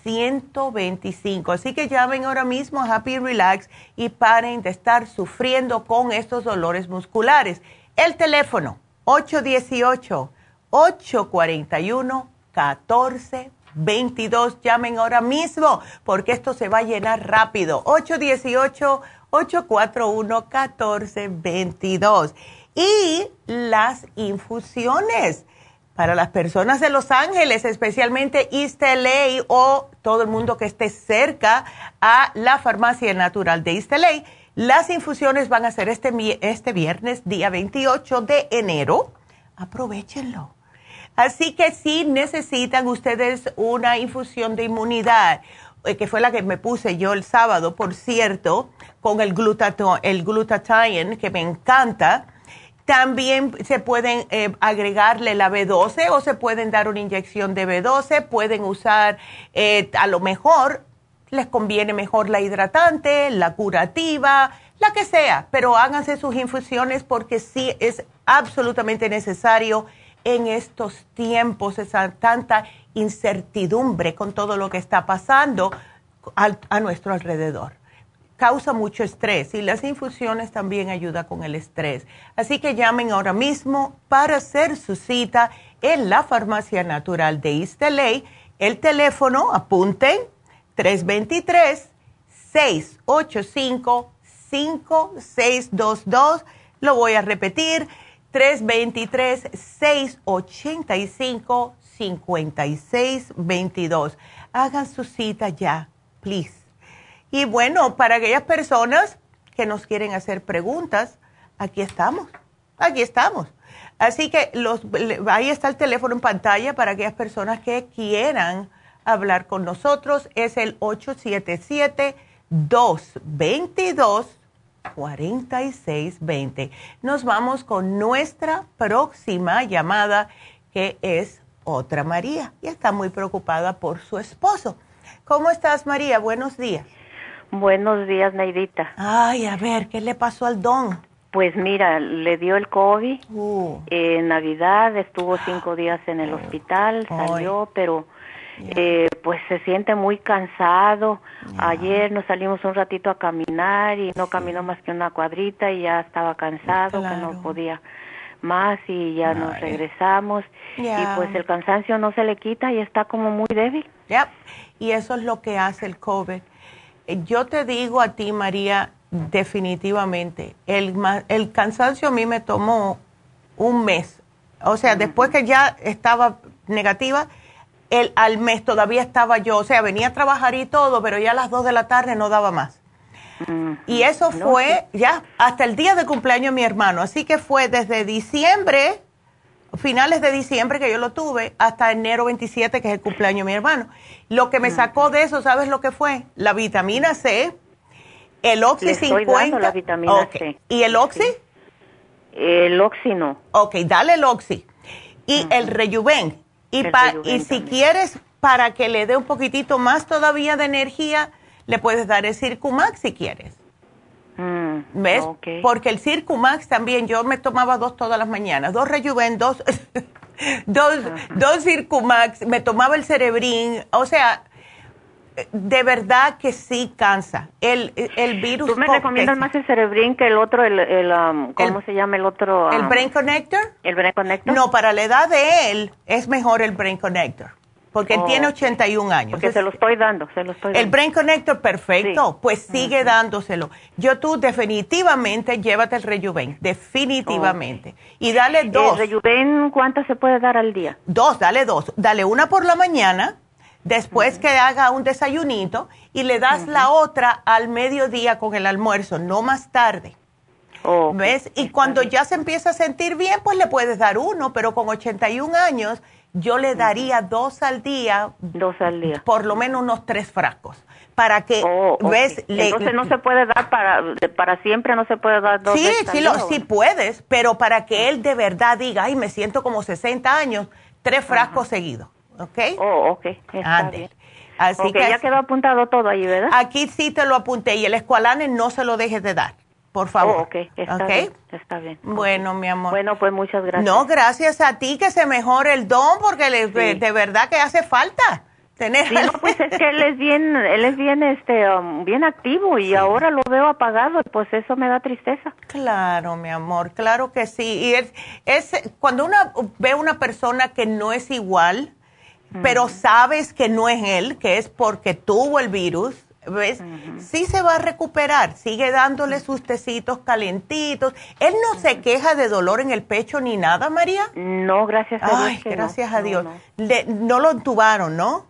125. Así que llamen ahora mismo a Happy Relax y paren de estar sufriendo con estos dolores musculares. El teléfono 818 841 14 22. Llamen ahora mismo porque esto se va a llenar rápido. 818-841-1422. Y las infusiones para las personas de Los Ángeles, especialmente East LA o todo el mundo que esté cerca a la farmacia natural de East LA. Las infusiones van a ser este, este viernes, día 28 de enero. Aprovechenlo Así que si necesitan ustedes una infusión de inmunidad, eh, que fue la que me puse yo el sábado, por cierto, con el, el glutathione, que me encanta. También se pueden eh, agregarle la B12 o se pueden dar una inyección de B12. Pueden usar, eh, a lo mejor, les conviene mejor la hidratante, la curativa, la que sea, pero háganse sus infusiones porque sí es absolutamente necesario en estos tiempos, esa tanta incertidumbre con todo lo que está pasando a, nuestro alrededor. Causa mucho estrés y las infusiones también ayudan con el estrés. Así que llamen ahora mismo para hacer su cita en la Farmacia Natural de East El teléfono, apunten, 323-685-5622. Lo voy a repetir, 323-685-5622. Hagan su cita ya, please. Y bueno, para aquellas personas que nos quieren hacer preguntas, aquí estamos, aquí estamos. Así que los, ahí está el teléfono en pantalla para aquellas personas que quieran hablar con nosotros. Es el 877 222 4620. Nos vamos con nuestra próxima llamada, que es otra María, y está muy preocupada por su esposo. ¿Cómo estás, María? Buenos días. Buenos días, Neidita. Ay, a ver, ¿qué le pasó al don? Pues mira, le dio el COVID. Uh. En Navidad estuvo cinco días en el hospital, salió, pero eh, pues se siente muy cansado. Ayer nos salimos un ratito a caminar y no caminó más que una cuadrita y ya estaba cansado, que no podía más y ya nos regresamos y pues el cansancio no se le quita y está como muy débil. Y eso es lo que hace el COVID. Yo te digo a ti, María, definitivamente, el, el cansancio a mí me tomó un mes. O sea, después que ya estaba negativa, el, al mes todavía estaba yo, o sea, venía a trabajar y todo, pero ya a las 2 de la tarde no daba más. Y eso fue ya hasta el día de cumpleaños de mi hermano. Así que fue desde diciembre, finales de diciembre que yo lo tuve, hasta enero 27, que es el cumpleaños de mi hermano. Lo que me sacó de eso, ¿sabes lo que fue? La vitamina C, el Oxy 50. La vitamina C. ¿Y el Oxy? El Oxy no. Ok, dale el Oxy. Y el Rejuven. Y, y si quieres, para que le dé un poquitito más todavía de energía, le puedes dar el Circumax si quieres. Mm, ¿Ves? Porque el Circumax también, yo me tomaba dos todas las mañanas, dos Rejuven, dos, *laughs* dos, dos Circumax, me tomaba el Cerebrin, o sea, de verdad que sí cansa. El, el virus. ¿Tú me recomiendas más el Cerebrin que el otro, el, el um, ¿cómo se llama el otro? ¿El um, Brain Connector? ¿El Brain Connector? No, para la edad de él es mejor el Brain Connector. Porque él tiene 81 años. Porque se lo estoy dando, se lo estoy dando. El Brain Connector, perfecto. Pues sigue dándoselo. Yo tú definitivamente llévate el Rejuven, definitivamente. Y dale dos. ¿El Rejuven cuántas se puede dar al día? Dos, dale dos. Dale una por la mañana después que haga un desayunito y le das la otra al mediodía con el almuerzo, no más tarde. ¿Ves? Y cuando ya se empieza a sentir bien, pues le puedes dar uno, pero con 81 años yo le daría dos al día. Dos al día. Por lo menos unos tres frascos. Para que, oh, ¿ves? Entonces no se puede dar para, para siempre, no se puede dar dos Sí, sí, lo, sí puedes, pero para que él de verdad diga, ay, me siento como 60 años, tres frascos seguidos. ¿ok? Oh, ok. Está bien. Así que ya quedó apuntado todo ahí, ¿verdad? Aquí sí te lo apunté y el escualane no se lo dejes de dar, por favor. Oh, ok, está bien. Está bien. Bueno, mi amor. Bueno, pues muchas gracias. No, gracias a ti que se mejore el don porque de verdad que hace falta. Tener sí, no, pues es que él es bien, él es bien, este, um, bien activo y ahora lo veo apagado, pues eso me da tristeza. Claro, mi amor, claro que sí. Y es, es cuando uno ve una persona que no es igual, pero sabes que no es él, que es porque tuvo el virus, ¿ves? Sí se va a recuperar, sigue dándole sus tecitos calentitos. ¿Él no se queja de dolor en el pecho ni nada, María? No, gracias a Dios. Ay, gracias a Dios. No, lo entubaron, ¿no?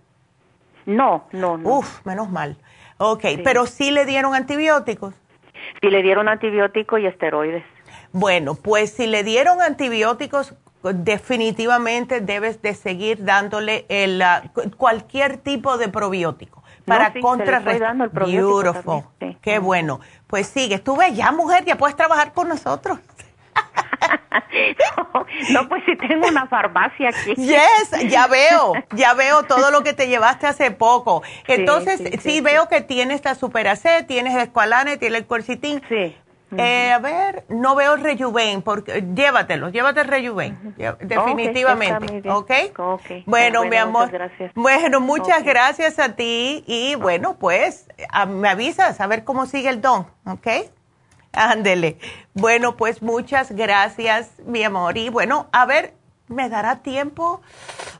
No, no, no. Uf, menos mal. Ok, pero sí le dieron antibióticos. Sí le dieron antibióticos y esteroides. Bueno, pues si le dieron antibióticos, definitivamente debes de seguir dándole el, cualquier tipo de probiótico para no, contrarrestar. Beautiful. Qué bueno. Pues sigue. Tú ves, ya mujer, ya puedes trabajar con nosotros. *laughs* no, pues si tengo una farmacia aquí. Yes, ya veo, *laughs* ya veo todo lo que te llevaste hace poco. Entonces, sí, veo que tienes la Superacet, tienes el Esqualane, tienes el Quercitín. Sí. Eh, a ver, no veo rejuven, porque llévatelo, llévate el rejuven, definitivamente, ¿ok? okay. Bueno, mi amor, gracias. bueno, muchas gracias a ti y bueno, pues me avisas a ver cómo sigue el don, ¿ok? Ándele. Bueno, pues muchas gracias, mi amor, y bueno, a ver, ¿me dará tiempo?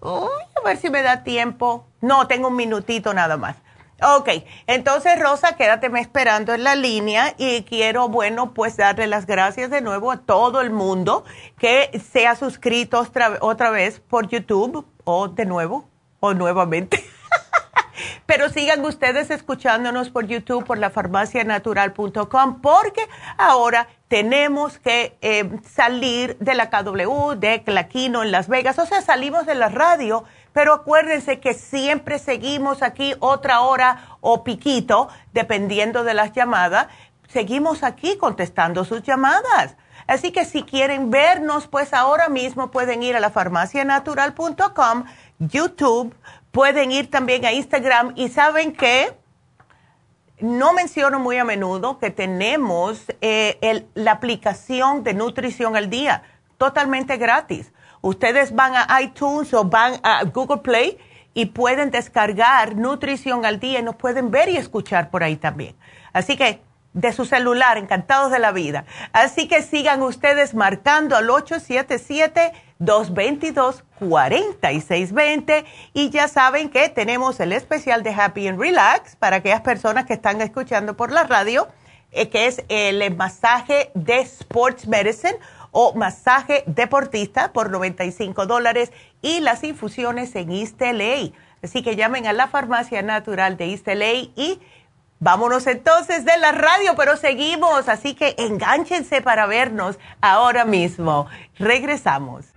a ver si me da tiempo. No, tengo un minutito nada más. Ok, entonces Rosa, quédate esperando en la línea y quiero, bueno, pues darle las gracias de nuevo a todo el mundo que se ha suscrito otra, otra vez por YouTube o de nuevo o nuevamente. *laughs* Pero sigan ustedes escuchándonos por YouTube, por la farmacianatural.com, porque ahora tenemos que eh, salir de la KW, de Claquino en Las Vegas, o sea, salimos de la radio pero acuérdense que siempre seguimos aquí otra hora o piquito, dependiendo de las llamadas. Seguimos aquí contestando sus llamadas. Así que si quieren vernos, pues ahora mismo pueden ir a la farmacianatural.com, YouTube, pueden ir también a Instagram y saben que no menciono muy a menudo que tenemos eh, la aplicación de nutrición al día, totalmente gratis. Ustedes van a iTunes o van a Google Play y pueden descargar Nutrición al Día y nos pueden ver y escuchar por ahí también. Así que de su celular, encantados de la vida. Así que sigan ustedes marcando al 877-222-4620 y ya saben que tenemos el especial de Happy and Relax para aquellas personas que están escuchando por la radio, eh, que es el masaje de Sports Medicine o masaje deportista por 95 dólares y las infusiones en East Así que llamen a la farmacia natural de East y vámonos entonces de la radio, pero seguimos, así que enganchense para vernos ahora mismo. Regresamos.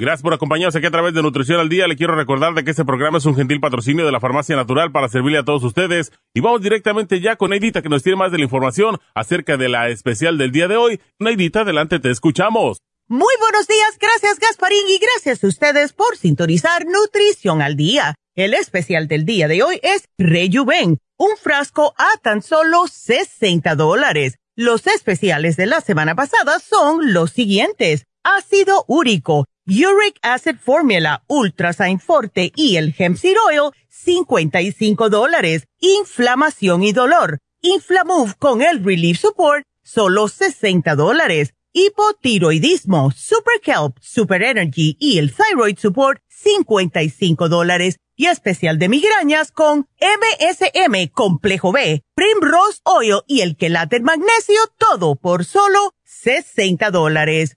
Gracias por acompañarnos aquí a través de Nutrición al Día. Le quiero recordar de que este programa es un gentil patrocinio de la Farmacia Natural para servirle a todos ustedes. Y vamos directamente ya con Neidita que nos tiene más de la información acerca de la especial del día de hoy. Neidita, adelante, te escuchamos. Muy buenos días, gracias Gasparín y gracias a ustedes por sintonizar Nutrición al Día. El especial del día de hoy es Rejuven, un frasco a tan solo 60 dólares. Los especiales de la semana pasada son los siguientes. Ácido úrico Uric Acid Formula, Ultrasign Forte y el Hemp Seed Oil, 55 dólares. Inflamación y dolor. Inflamove con el Relief Support, solo 60 dólares. Hipotiroidismo, Super Kelp, Super Energy y el Thyroid Support, 55 dólares. Y especial de migrañas con MSM Complejo B, Primrose Oil y el Quelate Magnesio, todo por solo 60 dólares.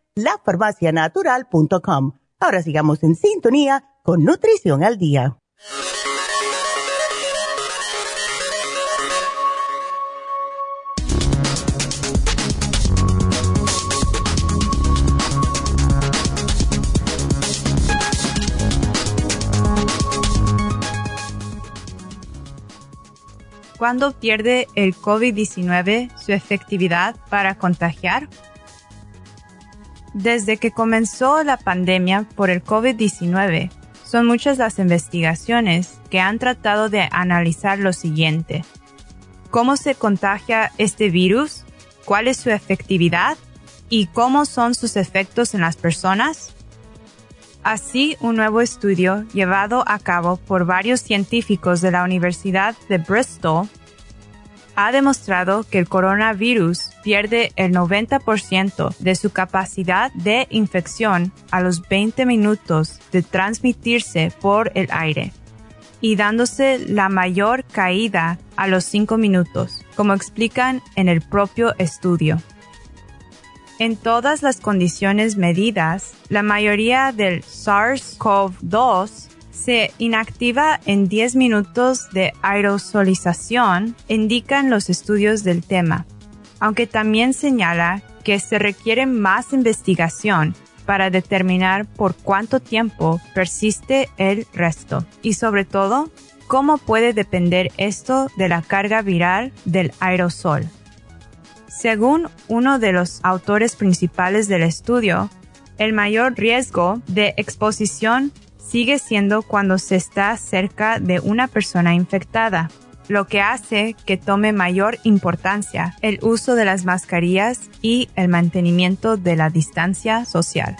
lafarmacianatural.com. Ahora sigamos en sintonía con Nutrición al Día. ¿Cuándo pierde el COVID-19 su efectividad para contagiar? Desde que comenzó la pandemia por el COVID-19, son muchas las investigaciones que han tratado de analizar lo siguiente. ¿Cómo se contagia este virus? ¿Cuál es su efectividad? ¿Y cómo son sus efectos en las personas? Así, un nuevo estudio llevado a cabo por varios científicos de la Universidad de Bristol ha demostrado que el coronavirus pierde el 90% de su capacidad de infección a los 20 minutos de transmitirse por el aire y dándose la mayor caída a los 5 minutos, como explican en el propio estudio. En todas las condiciones medidas, la mayoría del SARS-CoV-2 se inactiva en 10 minutos de aerosolización, indican los estudios del tema, aunque también señala que se requiere más investigación para determinar por cuánto tiempo persiste el resto y sobre todo cómo puede depender esto de la carga viral del aerosol. Según uno de los autores principales del estudio, el mayor riesgo de exposición sigue siendo cuando se está cerca de una persona infectada, lo que hace que tome mayor importancia el uso de las mascarillas y el mantenimiento de la distancia social.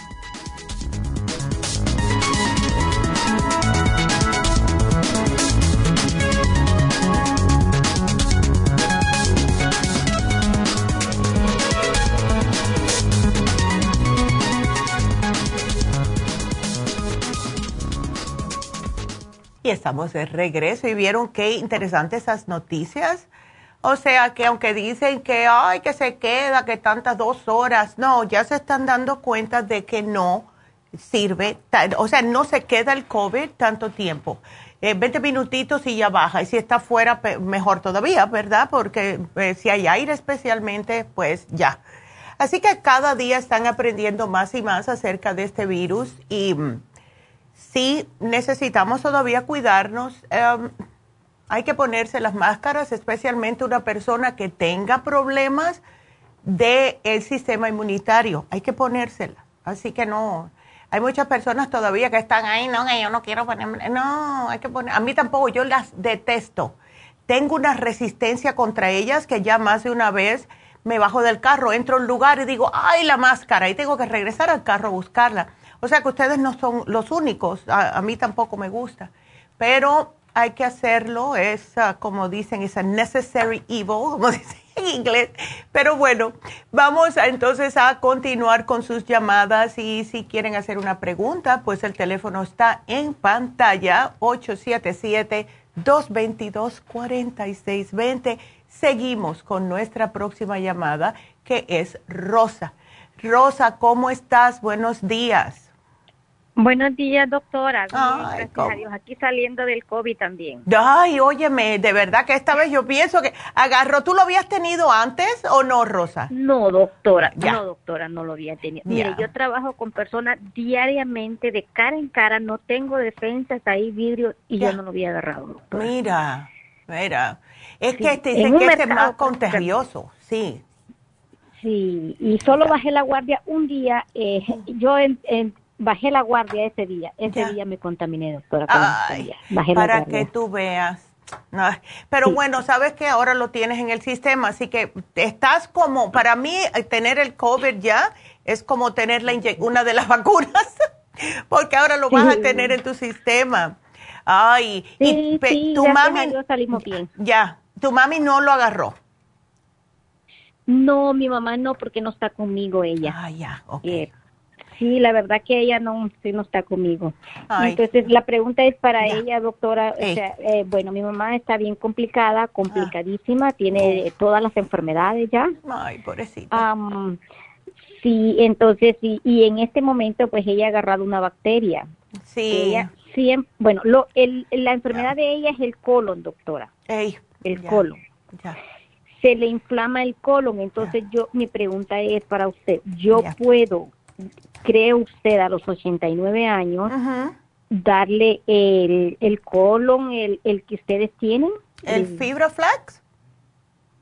Y estamos de regreso y vieron qué interesantes esas noticias. O sea que aunque dicen que, ay, que se queda, que tantas dos horas, no, ya se están dando cuenta de que no sirve, o sea, no se queda el COVID tanto tiempo. 20 eh, minutitos y ya baja. Y si está fuera, mejor todavía, ¿verdad? Porque eh, si hay aire especialmente, pues ya. Así que cada día están aprendiendo más y más acerca de este virus y mm, sí necesitamos todavía cuidarnos. Em, hay que ponerse las máscaras, especialmente una persona que tenga problemas del el sistema inmunitario. Hay que ponérsela. Así que no. Hay muchas personas todavía que están ahí, no, yo no quiero ponerme. No, hay que poner. A mí tampoco, yo las detesto. Tengo una resistencia contra ellas que ya más de una vez me bajo del carro, entro a un lugar y digo, ay, la máscara, y tengo que regresar al carro a buscarla o sea que ustedes no son los únicos, a, mí tampoco me gusta, pero hay que hacerlo, es ah, como dicen, es a necessary evil, como *laughs* dicen en inglés. Pero bueno, vamos entonces a continuar con sus llamadas y si quieren hacer una pregunta, pues el teléfono está en pantalla 877-222-4620. Seguimos con nuestra próxima llamada que es Rosa. Rosa, ¿cómo estás? Buenos días. Buenos días, doctora. gracias a Dios. Aquí saliendo del COVID también. Ay, óyeme, de verdad que esta vez yo pienso que agarró. ¿Tú lo habías tenido antes o no, Rosa? No, doctora. No, doctora, no lo había tenido. Mire, yo trabajo con personas diariamente de cara en cara. No tengo defensas ahí, vidrio, y yo no lo había agarrado, doctora. Mira, mira. Es que este, dicen que este es más contagioso, sí. Sí, y solo bajé la guardia un día. Eh, yo en, en bajé la guardia ese día. Ese día me contaminé, doctora. para que tú veas. pero bueno, sabes que ahora lo tienes en el sistema, así que estás como, para mí, tener el COVID ya es como tener la una de las *laughs* vacunas, porque ahora lo vas a tener en tu sistema. Ay, y tu mami. salimos bien. Ya, tu mami no lo agarró. No, mi mamá no, porque no está conmigo ella. Ah, ya, ok. Eh, Sí, la verdad que ella no, sí, no está conmigo. Entonces, la pregunta es para ella, doctora. O sea, eh, bueno, mi mamá está bien complicada, complicadísima, tiene oh. todas las enfermedades ya. Ay, pobrecita. sí, entonces, y, y en este momento, pues ella ha agarrado una bacteria. Sí. Ella siempre, bueno, lo, el, la enfermedad de ella es el colon, doctora. el colon. Se le inflama el colon, entonces yo, mi pregunta es para usted, ¿yo puedo cree usted a los 89 años darle el, el colon, el, el que ustedes tienen? ¿El, Fibroflex?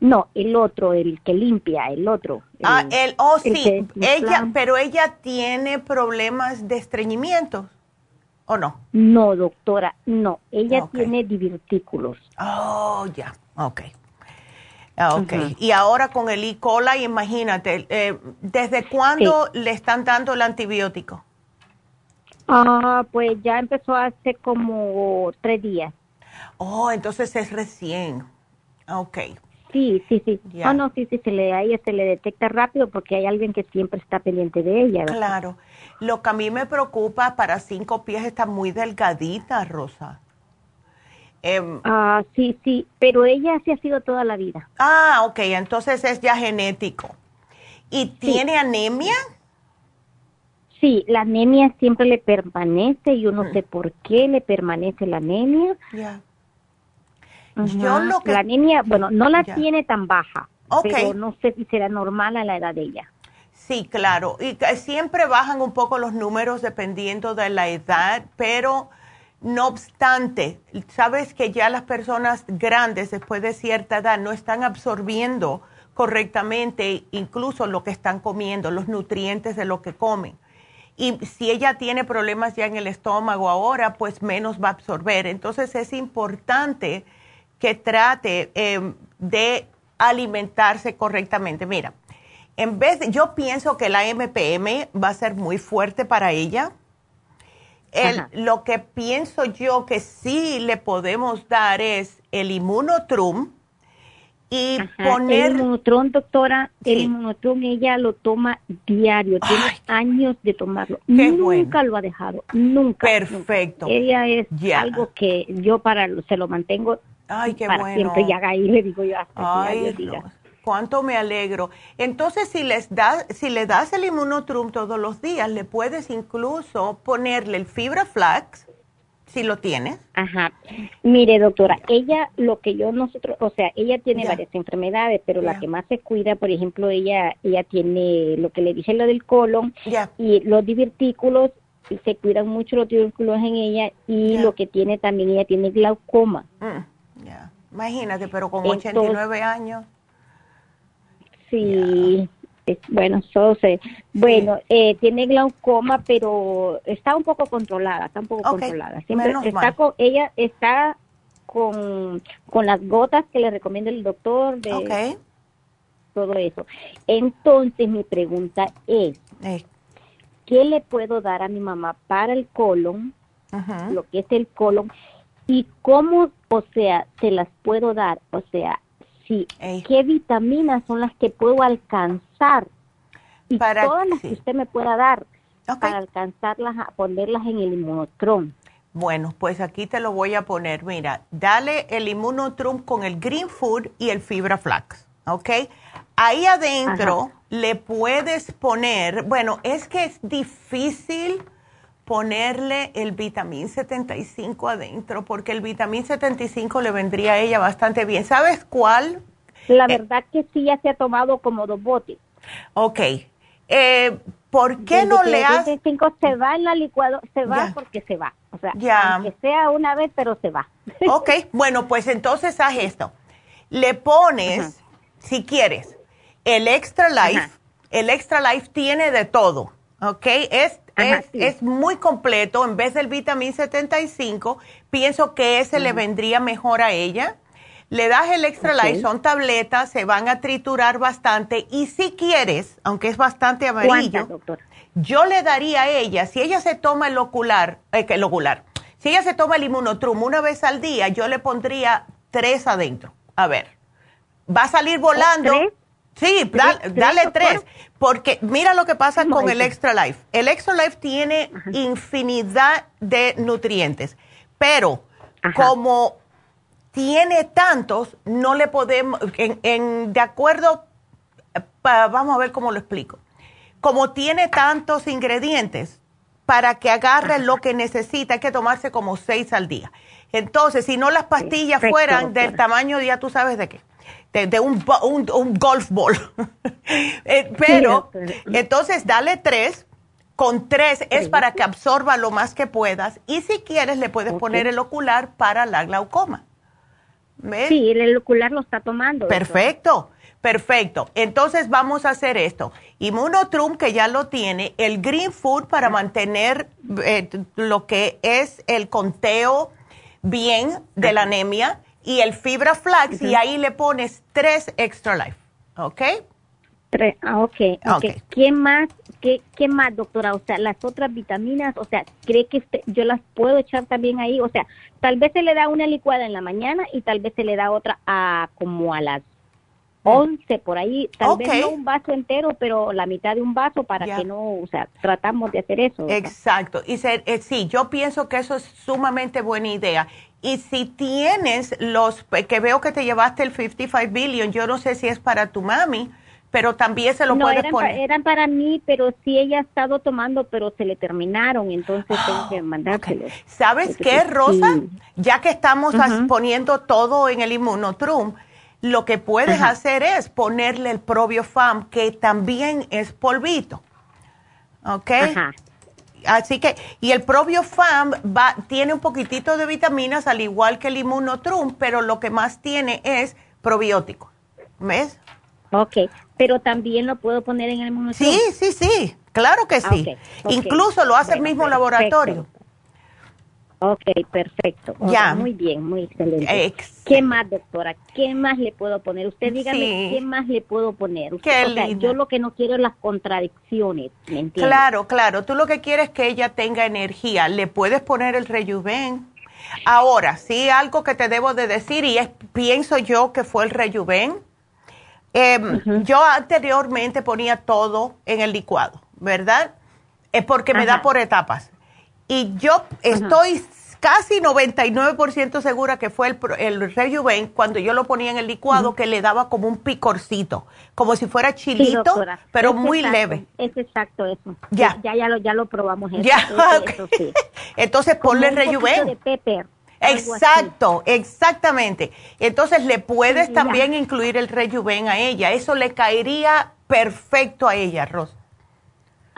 No, el otro, el que limpia, el otro. ah, el, oh sí, ella, pero ella tiene problemas de estreñimiento, ¿o no? No, doctora, no, ella tiene divertículos. Oh, ya, ok. Ah, ok. Y ahora con el E. coli, imagínate, eh, ¿desde cuándo le están dando el antibiótico? Ah, pues ya empezó hace como tres días. Oh, entonces es recién. Ok. Sí, sí, sí. Ah, no, sí, sí, se le, a ella se le detecta rápido porque hay alguien que siempre está pendiente de ella. Claro. Lo que a mí me preocupa, para cinco pies está muy delgadita, Rosa. Em, ah, sí, sí, pero ella sí ha sido toda la vida. Ah, ok, entonces es ya genético. ¿Y tiene anemia? Sí, la anemia siempre le permanece, yo no mm. sé por qué le permanece la anemia. Ya. Yo lo que... La anemia, bueno, no la tiene tan baja, pero no sé si será normal a la edad de ella. Sí, claro. Y siempre bajan un poco los números dependiendo de la edad, pero no obstante, sabes que ya las personas grandes después de cierta edad no están absorbiendo correctamente incluso lo que están comiendo, los nutrientes de lo que comen. Y si ella tiene problemas ya en el estómago ahora, pues menos va a absorber. Entonces es importante que trate em, de alimentarse correctamente. Mira, en vez de, yo pienso que la MPM va a ser muy fuerte para ella. Lo que pienso yo que sí le podemos dar es el inmunotrum y poner... El inmunotrum, doctora, el inmunotrum ella lo toma diario, tiene años de tomarlo. nunca lo ha dejado, nunca. Perfecto. Ella es algo que yo para se lo mantengo Ay, qué para siempre y haga ahí, le digo yo hasta Ay, Cuánto me alegro. Entonces, si les das, si le das el inmunotrum todos los días, le puedes incluso ponerle el fibra flax, si lo tienes. Ajá. Mire, doctora, ella, lo que yo nosotros, o sea, ella tiene varias enfermedades, pero la que más se cuida, por ejemplo, ella, ella tiene lo que le dije, lo del colon y los divertículos, se cuidan mucho los divertículos en ella y lo que tiene también, ella tiene glaucoma. Mm. Imagínate, pero con 89 años. Sí, bueno, eso sé. Bueno, eh, tiene glaucoma, pero está un poco controlada, está un poco controlada. Siempre está con, ella está con, con las gotas que le recomienda el doctor de todo eso. Entonces, mi pregunta es, eh. ¿qué le puedo dar a mi mamá para el colon? Lo que es el colon y cómo, o sea, se las puedo dar, o sea, sí, qué vitaminas son las que puedo alcanzar y para, todas las que usted me pueda dar para alcanzarlas, a ponerlas en el inmunotron. Bueno, pues aquí te lo voy a poner. Mira, dale el inmunotrum con el green food y el fibra flax, ¿ok? Ahí adentro le puedes poner, bueno, es que es difícil ponerle el vitamín 75 adentro, porque el vitamín 75 le vendría a ella bastante bien. ¿Sabes cuál? La eh, verdad que sí, ya se ha tomado como dos botes. Ok. Eh, ¿Por qué no le hace? El 75 se va en la licuadora, se va porque se va. O sea, ya. aunque sea una vez, pero se va. *laughs* Ok, bueno, pues entonces haz esto. Le pones, si quieres, el Extra Life. El Extra Life tiene de todo, ¿ok? Es es, muy completo. En vez del vitamín 75, pienso que ese le vendría mejor a ella. Le das el extra light, son tabletas, se van a triturar bastante. Y si quieres, aunque es bastante amarillo, yo le daría a ella, si ella se toma el ocular, eh, el ocular, si ella se toma el inmunotrum una vez al día, yo le pondría tres adentro. A ver, va a salir volando. Sí, dale tres, porque mira lo que pasa con el Extra Life. El Extra Life tiene infinidad de nutrientes, pero como tiene tantos, no le podemos, en, de acuerdo, vamos a ver cómo lo explico. Como tiene tantos ingredientes, para que agarre lo que necesita hay que tomarse como seis al día. Entonces, si no las pastillas fueran del tamaño, ya tú sabes de qué de, un, un, golf ball. *laughs* Eh, pero entonces dale tres. Con tres es para que absorba lo más que puedas. Y si quieres, le puedes poner el ocular para la glaucoma. Sí, el ocular lo está tomando. Perfecto. Perfecto. Entonces vamos a hacer esto. Inmunotrum, que ya lo tiene, el Green Food para mantener eh, lo que es el conteo bien de la anemia y el fibra flax y ahí le pones tres extra life, ¿ok? Tres, ah, ok, okay. ¿Qué más, qué, qué más, doctora? O sea, las otras vitaminas, o sea, ¿cree que yo las puedo echar también ahí? O sea, tal vez se le da una licuada en la mañana y tal vez se le da otra a como a las 11 por ahí, tal vez no un vaso entero, pero la mitad de un vaso para que no, o sea, tratamos de hacer eso. Exacto, y eh, sí, yo pienso que eso es sumamente buena idea. Y si tienes los, que veo que te llevaste el 55 billion, yo no sé si es para tu mami, pero también se lo puedes eran poner. eran para mí, pero sí ella ha estado tomando, pero se le terminaron, entonces tengo que mandárselos. ¿Sabes qué, Rosa? Ya que estamos poniendo todo en el inmunotrum, lo que puedes hacer es ponerle el probiofam, que también es polvito. ¿Ok? Así que, y el probiofam va, tiene un poquitito de vitaminas, al igual que el inmunotrum, pero lo que más tiene es probiótico. ¿Ves? Ok, pero también lo puedo poner en el inmunotrum. Sí, sí, sí, claro que sí. Incluso lo hace el mismo laboratorio. Ok, perfecto. ya. Muy bien, muy excelente. ¿Qué más, doctora? ¿Qué más le puedo poner? Usted dígame qué más le puedo poner. Usted, yo lo que no quiero es las contradicciones, ¿me Claro, claro. Tú lo que quieres es que ella tenga energía. Le puedes poner el rejuven. Ahora, sí, algo que te debo de decir y es, pienso yo que fue el rejuven. Em, yo anteriormente ponía todo en el licuado, ¿verdad? Es porque me da por etapas y yo estoy casi 99% segura que fue el, el Rejuven cuando yo lo ponía en el licuado que le daba como un picorcito, como si fuera chilito, pero muy leve. Es exacto eso. Ya. Ya, ya, lo, ya lo probamos. ya, *laughs* Entonces ponle Rejuven. De pepper. Exacto, exactamente. Entonces le puedes también incluir el Rejuven a ella. Eso le caería perfecto a ella, Rosa.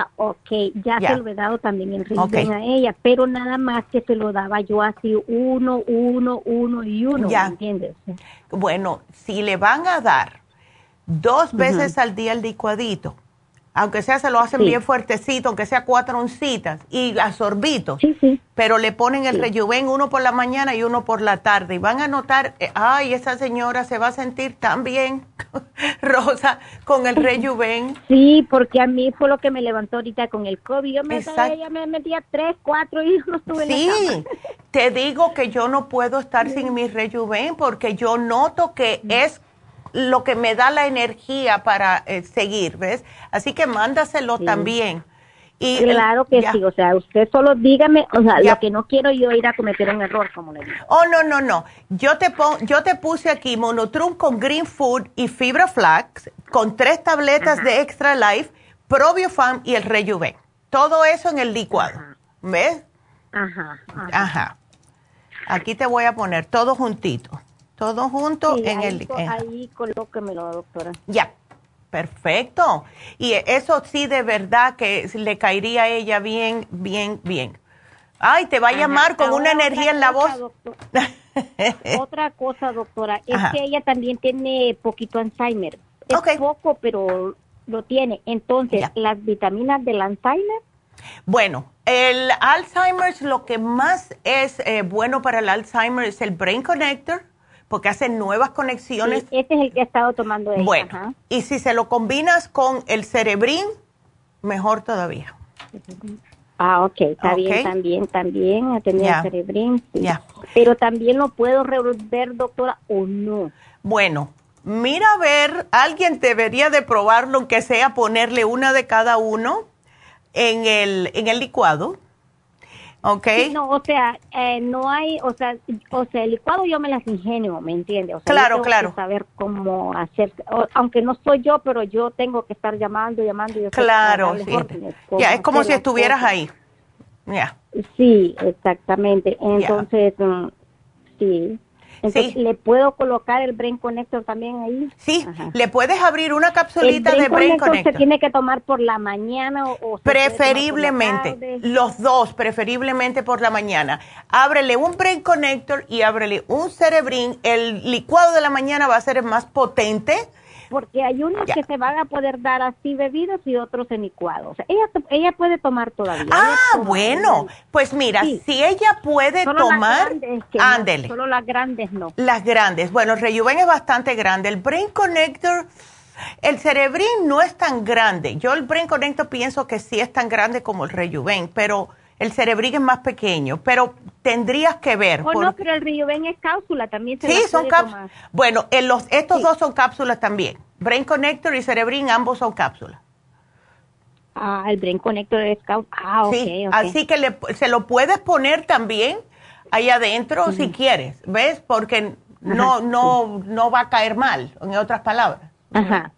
Ah, ok, ya, se lo he dado también el riñón a ella, pero nada más que se lo daba yo así uno, uno, uno y uno, ya. ¿entiendes? Bueno, si le van a dar dos veces al día el licuadito, aunque sea se lo hacen bien fuertecito, aunque sea cuatro oncitas y a sorbitos, pero le ponen el rejuven uno por la mañana y uno por la tarde. Y van a notar, eh, ay, esa señora se va a sentir tan bien, *laughs* Rosa, con el rejuven. Sí, porque a mí fue lo que me levantó ahorita con el COVID. Yo me, ella me metía tres, cuatro y no estuve sí, te digo que yo no puedo estar sin mi rejuven porque yo noto que es lo que me da la energía para eh, seguir, ¿ves? Así que mándaselo también. Y claro que sí, o sea, usted solo dígame, o sea, lo que no quiero yo ir a cometer un error, como le digo. Oh, no, no, no. Yo te pon, yo te puse aquí Monotrum con Green Food y Fibra Flax con tres tabletas de Extra Life, Probiofam y el Rejuven. Todo eso en el licuado. ¿Ves? Ajá, ajá. Ajá. Aquí te voy a poner todo juntito. Todo junto en el... Ahí colóquemelo, doctora. Ya, perfecto. Y eso sí, de verdad que le caería a ella bien, bien, bien. Ay, te va a llamar con una energía en la voz. *laughs* otra cosa, doctora, es que ella también tiene poquito Alzheimer. Es poco, pero lo tiene. Entonces, ¿las vitaminas del Alzheimer? Bueno, el Alzheimer, lo que más es eh, bueno para el Alzheimer es el Brain Connector porque hacen nuevas conexiones. este es el que he estado tomando ella. Bueno, y si se lo combinas con el cerebrín, mejor todavía. Ah, ok, está bien, también, también, a tener el cerebrín. Ya. Pero también lo puedo revolver, doctora, o no. Bueno, mira a ver, alguien debería de probarlo, aunque sea ponerle una de cada uno en el, en el licuado Okay. no, o sea, eh, no hay, o sea, o sea, el licuado yo me las ingenio, ¿me entiendes? O sea, claro, yo tengo claro. Que saber cómo hacer, aunque no soy yo, pero yo tengo que estar llamando, llamando. Y claro, sí. Ya, es como si estuvieras ahí. Ya. Sí, exactamente. Entonces, mm, sí. Entonces, ¿le puedo colocar el Brain Connector también ahí? Sí, le puedes abrir una capsulita de Brain Connector. ¿Se tiene que tomar por la mañana o, Preferiblemente, los dos, preferiblemente por la mañana. Ábrele un Brain Connector y ábrele un Cerebrin. El licuado de la mañana va a ser el más potente porque hay unos que se van a poder dar así bebidos y otros en licuados. ella, ella puede tomar todavía. Ah, bueno, pues mira, si ella puede tomar, ándele. solo las grandes no. Las grandes. Bueno, el Rejuven es bastante grande. El Brain Connector, el Cerebrin no es tan grande. Yo el Brain Connector pienso que sí es tan grande como el Rejuven, pero el Cerebrin es más pequeño, pero tendrías que ver. Oh, no, pero el es cápsula, también se Sí, son cápsulas. Bueno, en los, estos dos son cápsulas también. Brain Connector y Cerebrin, ambos son cápsulas. Ah, el Brain Connector es cápsula. Ah, ok. Sí, así que se lo puedes poner también ahí adentro si quieres, ¿ves? Porque no, no, no va a caer mal, en otras palabras. Ajá.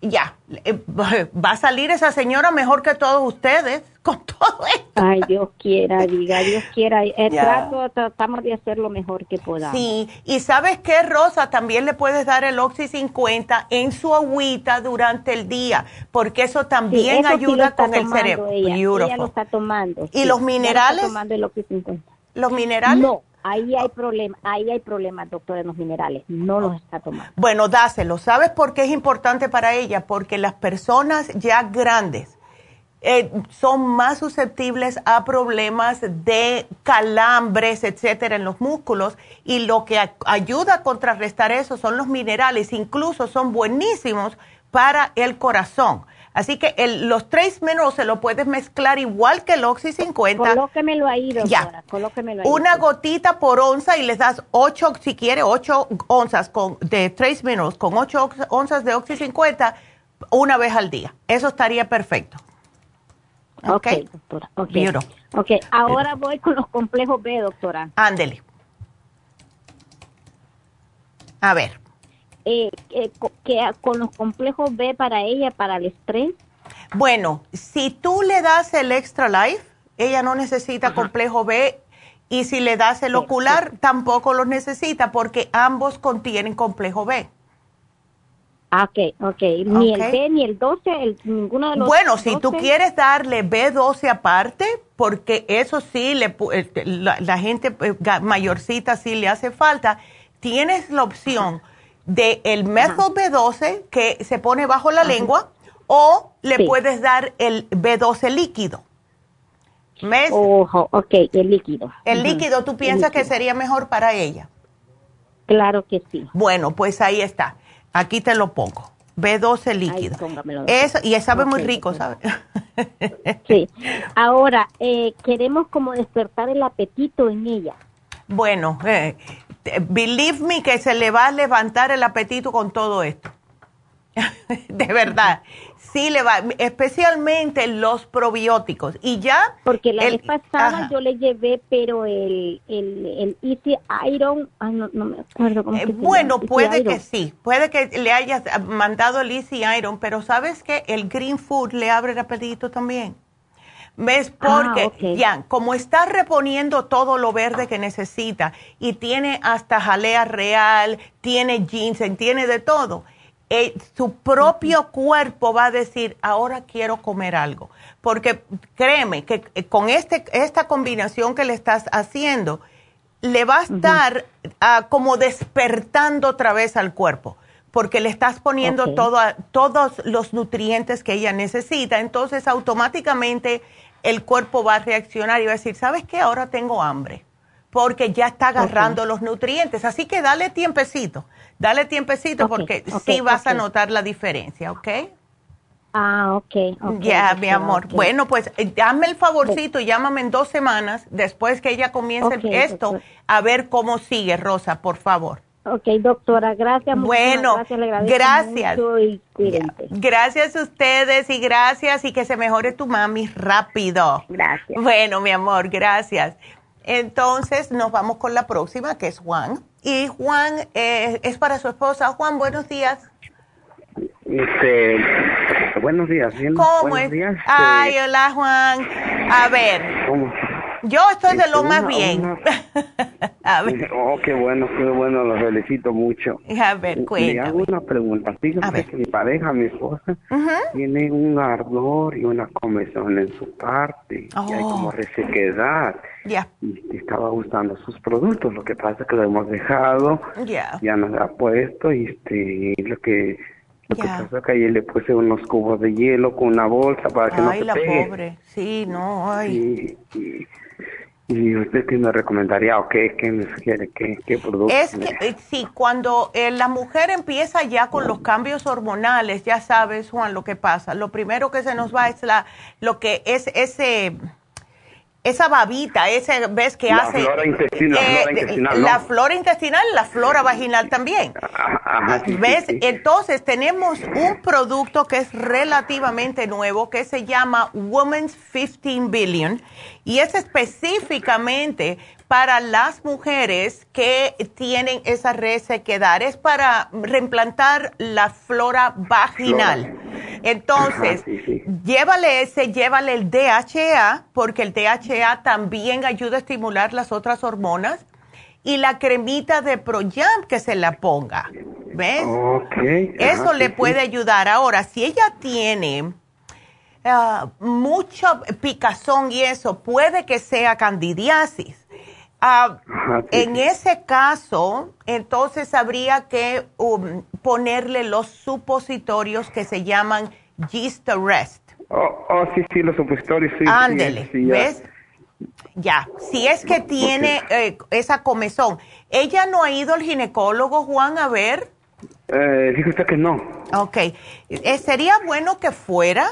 Ya, eh, va a salir esa señora mejor que todos ustedes con todo esto. Ay, Dios quiera, diga, Dios quiera. El trato, tratamos de hacer lo mejor que podamos. Sí, y ¿sabes qué, Rosa? También le puedes dar el Oxy 50 en su agüita durante el día, porque eso también ayuda con el cerebro. Ella, ella, lo está tomando. ¿Y los minerales? Está tomando el Oxy 50. ¿Los minerales? No Ahí hay problemas, ahí hay problemas, doctor, en los minerales. No los está tomando. Bueno, dáselo. ¿Sabes por qué es importante para ella? Porque las personas ya grandes eh, son más susceptibles a problemas de calambres, etcétera, en los músculos. Y lo que ayuda a contrarrestar eso son los minerales. Incluso son buenísimos para el corazón. Así que el, los tres menos se lo puedes mezclar igual que el Oxy 50. Colóquemelo ahí, doctora. Ya. Colóquemelo ahí. Una gotita por onza y les das ocho, si quiere, ocho onzas con, de tres menos con ocho onzas de Oxy 50 una vez al día. Eso estaría perfecto. Ok, okay doctora. Okay. ok, ahora voy con los complejos B, doctora. Ándele. A ver eh, que con los complejos B para ella, para el estrés? Bueno, si tú le das el Extra Life, ella no necesita complejo B y si le das el ocular, tampoco lo necesita porque ambos contienen complejo B. Ah, ok, ok. Ni el B ni el 12, el, ninguno de los Bueno, si tú quieres darle B12 aparte, porque eso sí, le, eh, la, gente eh, mayorcita sí le hace falta, tienes la opción de el método B12 que se pone bajo la lengua o le puedes dar el B12 líquido. Ojo, ok, el líquido. El líquido, ¿tú piensas que sería mejor para ella? Claro que sí. Bueno, pues ahí está. Aquí te lo pongo. B12 líquido. Eso, y sabe muy rico, ¿sabes? *laughs* sí. Ahora, eh, queremos como despertar el apetito en ella. Bueno, eh, believe me que se le va a levantar el apetito con todo esto. *laughs* de verdad. Sí le va, especialmente los probióticos. Y ya... Porque la vez pasada yo le llevé, pero el, el, Easy Iron, no, me acuerdo cómo eh, Bueno, puede que sí, puede que le hayas mandado el Easy Iron, pero ¿sabes que El Green Food le abre el apetito también. ¿Ves? Ah, Porque ya, como está reponiendo todo lo verde que necesita y tiene hasta jalea real, tiene ginseng, tiene de todo, eh, su propio cuerpo va a decir, ahora quiero comer algo. Porque créeme que eh, con este, esta combinación que le estás haciendo, le va a estar ah, como despertando otra vez al cuerpo porque le estás poniendo todos los nutrientes que ella necesita. Entonces, automáticamente el cuerpo va a reaccionar y va a decir, ¿sabes qué? Ahora tengo hambre, porque ya está agarrando los nutrientes. Así que dale tiempecito, dale tiempecito porque sí vas a notar la diferencia, ¿ok? Ah, ok. ya, mi amor. Bueno, pues eh, dame el favorcito y llámame en dos semanas después que ella comience esto a ver cómo sigue, Rosa, por favor. Ok, doctora, gracias. Bueno, gracias. Gracias. a ustedes y gracias y que se mejore tu mami rápido. Gracias. Bueno, mi amor, gracias. Entonces nos vamos con la próxima, que es Juan. Y Juan eh, es para su esposa. Juan, buenos días. Este, buenos días. ¿Cómo es? Días, Ay, hola Juan. A ver. ¿Cómo? Yo estoy de lo más bien. *laughs* a ver. Oh, qué bueno, qué bueno, lo felicito mucho. A ver, cuéntame. Le hago una pregunta. Fíjate que mi pareja, mi esposa, tiene un ardor y una comezón en su parte. Y hay como oh. resequedad. Ya. Y estaba gustando sus productos. Lo que pasa es que lo hemos dejado. Ya. Ya nos ha puesto y este, lo que lo que pasa es que ayer le puse unos cubos de hielo con una bolsa para que no se la pobre. Sí, no, ay. y, ¿Y usted qué me recomendaría o qué, qué me sugiere? ¿Qué, qué producto? Es que eh, sí, cuando eh, la mujer empieza ya con los cambios hormonales, ya sabes, Juan, lo que pasa. Lo primero que se nos va es la, lo que es ese, esa babita, ese, ves que hace... Flora intestinal, eh, flora intestinal, La flora intestinal, la flora vaginal también. ¿Ves? Entonces tenemos un producto que es relativamente nuevo que se llama Women's 15 Billion y es específicamente para las mujeres que tienen esa resequedad, es para reimplantar la flora vaginal. Entonces, llévale ese, llévale el DHA, porque el DHA también ayuda a estimular las otras hormonas, y la cremita de Proyam que se la ponga. ¿Ves? Eso le puede ayudar. Ahora, si ella tiene mucho picazón y eso, puede que sea candidiasis Ah, en ese caso, entonces habría que um, ponerle los supositorios que se llaman Gist Rest. Oh, oh, sí, sí, los supositorios, sí. Ándele, ¿ves? Ya, si es que tiene eh, esa comezón. ¿Ella no ha ido al ginecólogo, Juan, a ver? Eh, dijo usted que no. Ok. Eh, sería bueno que fuera,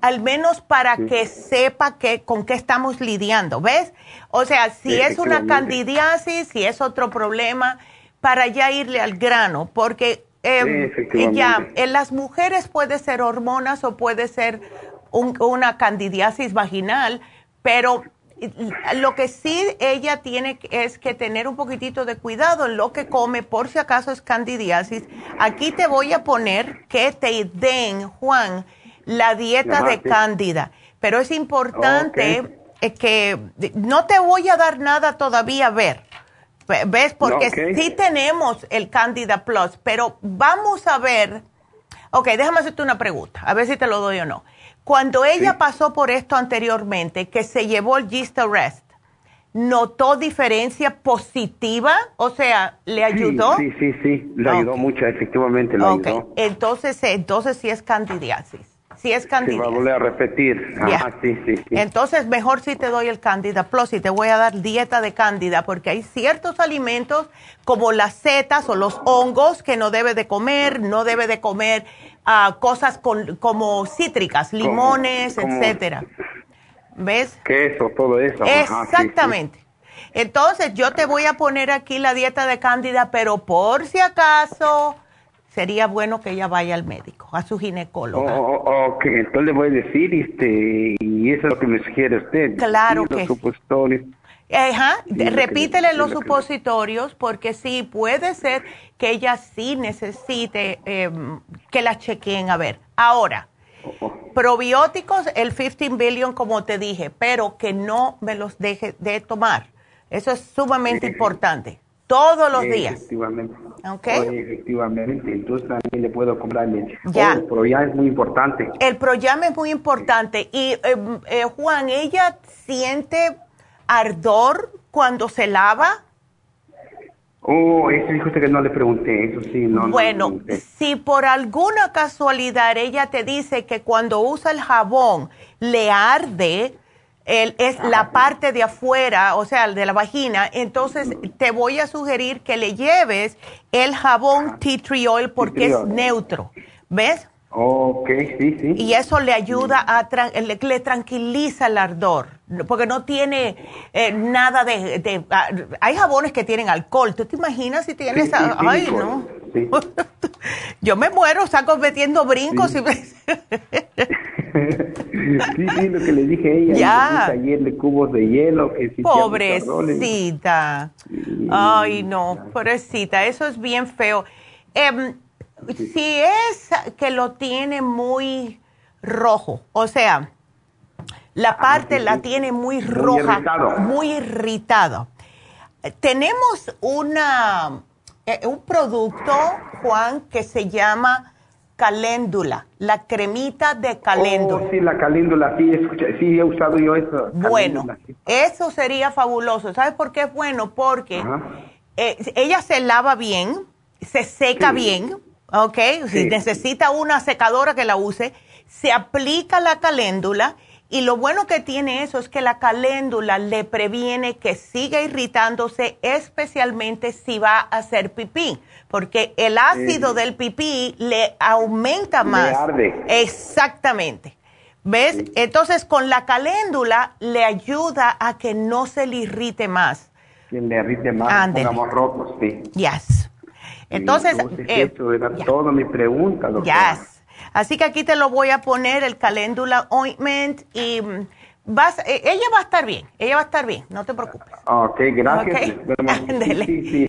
al menos para que sepa que, con qué estamos lidiando, ¿ves? O sea, si es una candidiasis, si es otro problema, para ya irle al grano, porque eh, ya en las mujeres puede ser hormonas o puede ser una candidiasis vaginal, pero lo que sí ella tiene es que tener un poquitito de cuidado en lo que come por si acaso es candidiasis. Aquí te voy a poner que te den, Juan, la dieta de cándida, pero es importante que no te voy a dar nada todavía a ver. ¿Ves? Porque sí tenemos el Candida Plus, pero vamos a ver. Ok, déjame hacerte una pregunta, a ver si te lo doy o no. Cuando ella pasó por esto anteriormente, que se llevó el Gist Rest, ¿notó diferencia positiva? O sea, ¿le ayudó? Sí, sí, sí, le ayudó mucho, efectivamente le ayudó. Entonces, entonces sí es candidiasis si es Candida. Se va a volver a repetir. sí, sí, Entonces, mejor si te doy el Candida Plus y te voy a dar dieta de Candida, porque hay ciertos alimentos como las setas o los hongos que no debe de comer, no debe de comer uh, cosas con, como cítricas, limones, etcétera. ¿Ves? Queso, todo eso. Exactamente. Entonces, yo te voy a poner aquí la dieta de Cándida, pero por si acaso sería bueno que ella vaya al médico, a su ginecólogo. Oh, oh, ok, entonces le voy a decir, este, y eso es lo que me sugiere usted. Claro que los supositorios. Ajá, repítele los supositorios porque sí, puede ser que ella sí necesite em, que la chequeen a ver. Ahora, oh, probióticos, el 15 billion como te dije, pero que no me los deje de tomar. Eso es sumamente importante. Todos los días. Efectivamente. Okay. efectivamente. Entonces también le puedo comprar leche. Ya. el Proyam es muy importante. El Proyam es muy importante. Y em, eh, Juan, ¿ella siente ardor cuando se lava? Oh, eso dijo usted que no le pregunté, eso sí, no. Bueno, si por alguna casualidad ella te dice que cuando usa el jabón le arde, es la parte de afuera, o sea, de la vagina, entonces te voy a sugerir que le lleves el jabón tea tree oil porque es neutro, ¿ves? Ok, sí, sí. Y eso le ayuda a, le, tranquiliza el ardor, porque no tiene eh, nada de, ah, hay jabones que tienen alcohol, ¿tú te imaginas si tienes, ay, no. *laughs* Yo me muero, saco metiendo brincos y... *laughs* sí, sí, lo que le dije a ella. Ya. Ayer de cubos de hielo. pobrecita. Ay, no, pobrecita, eso es bien feo. Em, si es que lo tiene muy rojo, o sea, la ah, parte la tiene muy roja, muy irritado. Tenemos una, eh, un producto, Juan, que se llama caléndula, la cremita de caléndula. Oh, sí, la caléndula, sí, sí he usado yo eso. Bueno, eso sería fabuloso. ¿Sabes por qué es bueno? Porque eh, ella se lava bien, se seca bien, ¿ok? Si necesita una secadora que la use, se aplica la caléndula y lo bueno que tiene eso es que la caléndula le previene que siga irritándose, especialmente si va a hacer pipí, porque el ácido del pipí le aumenta más. Le arde. Exactamente. ¿Ves? Entonces, con la caléndula le ayuda a que no se le irrite más. Que le irrite más, pongamos rojos, sí. Yes. Entonces, eh, eso era toda mi pregunta, doctora. Yes. Así que aquí te lo voy a poner, el caléndula ointment, y mm, vas, eh, ella va a estar bien, ella va a estar bien, no te preocupes. Ok, gracias. Okay. *laughs* Sí, sí,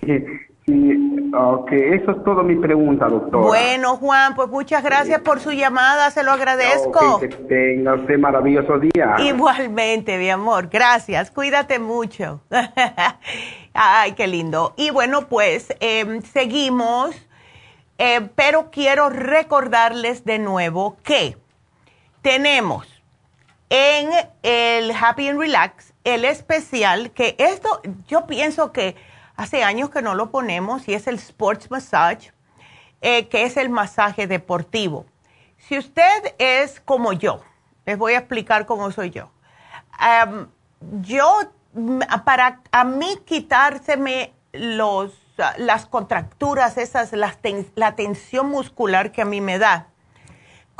sí, ok, eso es todo mi pregunta, doctora. Bueno, Juan, pues muchas gracias por su llamada, se lo agradezco. que tenga usted maravilloso día. Igualmente, mi amor, gracias, cuídate mucho. *laughs* Ay, qué lindo. Y bueno, pues em, seguimos, eh, pero quiero recordarles de nuevo que tenemos en el Happy and Relax el especial, que esto yo pienso que hace años que no lo ponemos, y es el Sports Massage, eh, que es el masaje deportivo. Si usted es como yo, les voy a explicar cómo soy yo. yo, para a mí quitárseme los, las contracturas, esas, la tensión muscular que a mí me da,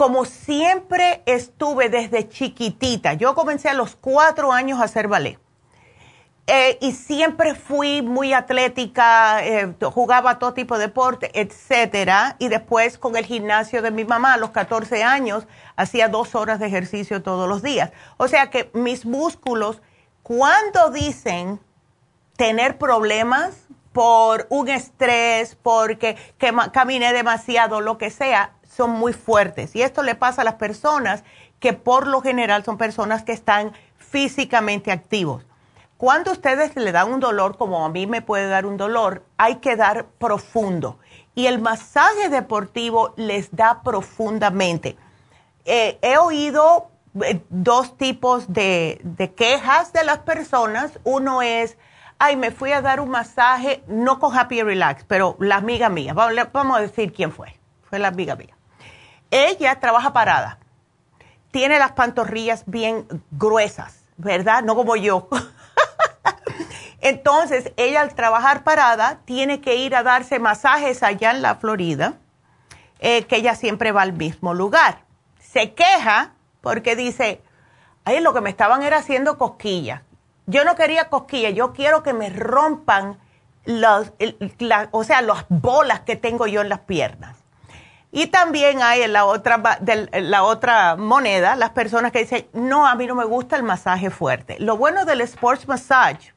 como siempre estuve desde chiquitita, yo comencé a los cuatro años a hacer ballet. Eh, y siempre fui muy atlética, eh, jugaba todo tipo de deporte, etcétera. Y después con el gimnasio de mi mamá a los 14 años hacía dos horas de ejercicio todos los días. O sea que mis músculos, cuando dicen tener problemas por un estrés, porque que caminé demasiado, lo que sea, son muy fuertes. Y esto le pasa a las personas que por lo general son personas que están físicamente activos. Cuando ustedes le dan un dolor, como a mí me puede dar un dolor, hay que dar profundo. Y el masaje deportivo les da profundamente. Eh, he oído eh, dos tipos de, de, quejas de las personas. Uno es, ay, me fui a dar un masaje, no con Happy Relax, pero la amiga mía. Vamos a decir quién fue. Fue la amiga mía. Ella trabaja parada. Tiene las pantorrillas bien gruesas, ¿verdad? No como yo. *laughs* Entonces, ella al trabajar parada tiene que ir a darse masajes allá en la Florida, eh, que ella siempre va al mismo lugar. Se queja porque dice, ay, lo que me estaban era haciendo cosquillas. Yo no quería cosquillas, yo quiero que me rompan los, o sea, las bolas que tengo yo en las piernas. Y también hay en la otra, la otra moneda las personas que dicen, no, a mí no me gusta el masaje fuerte. Lo bueno del sports massage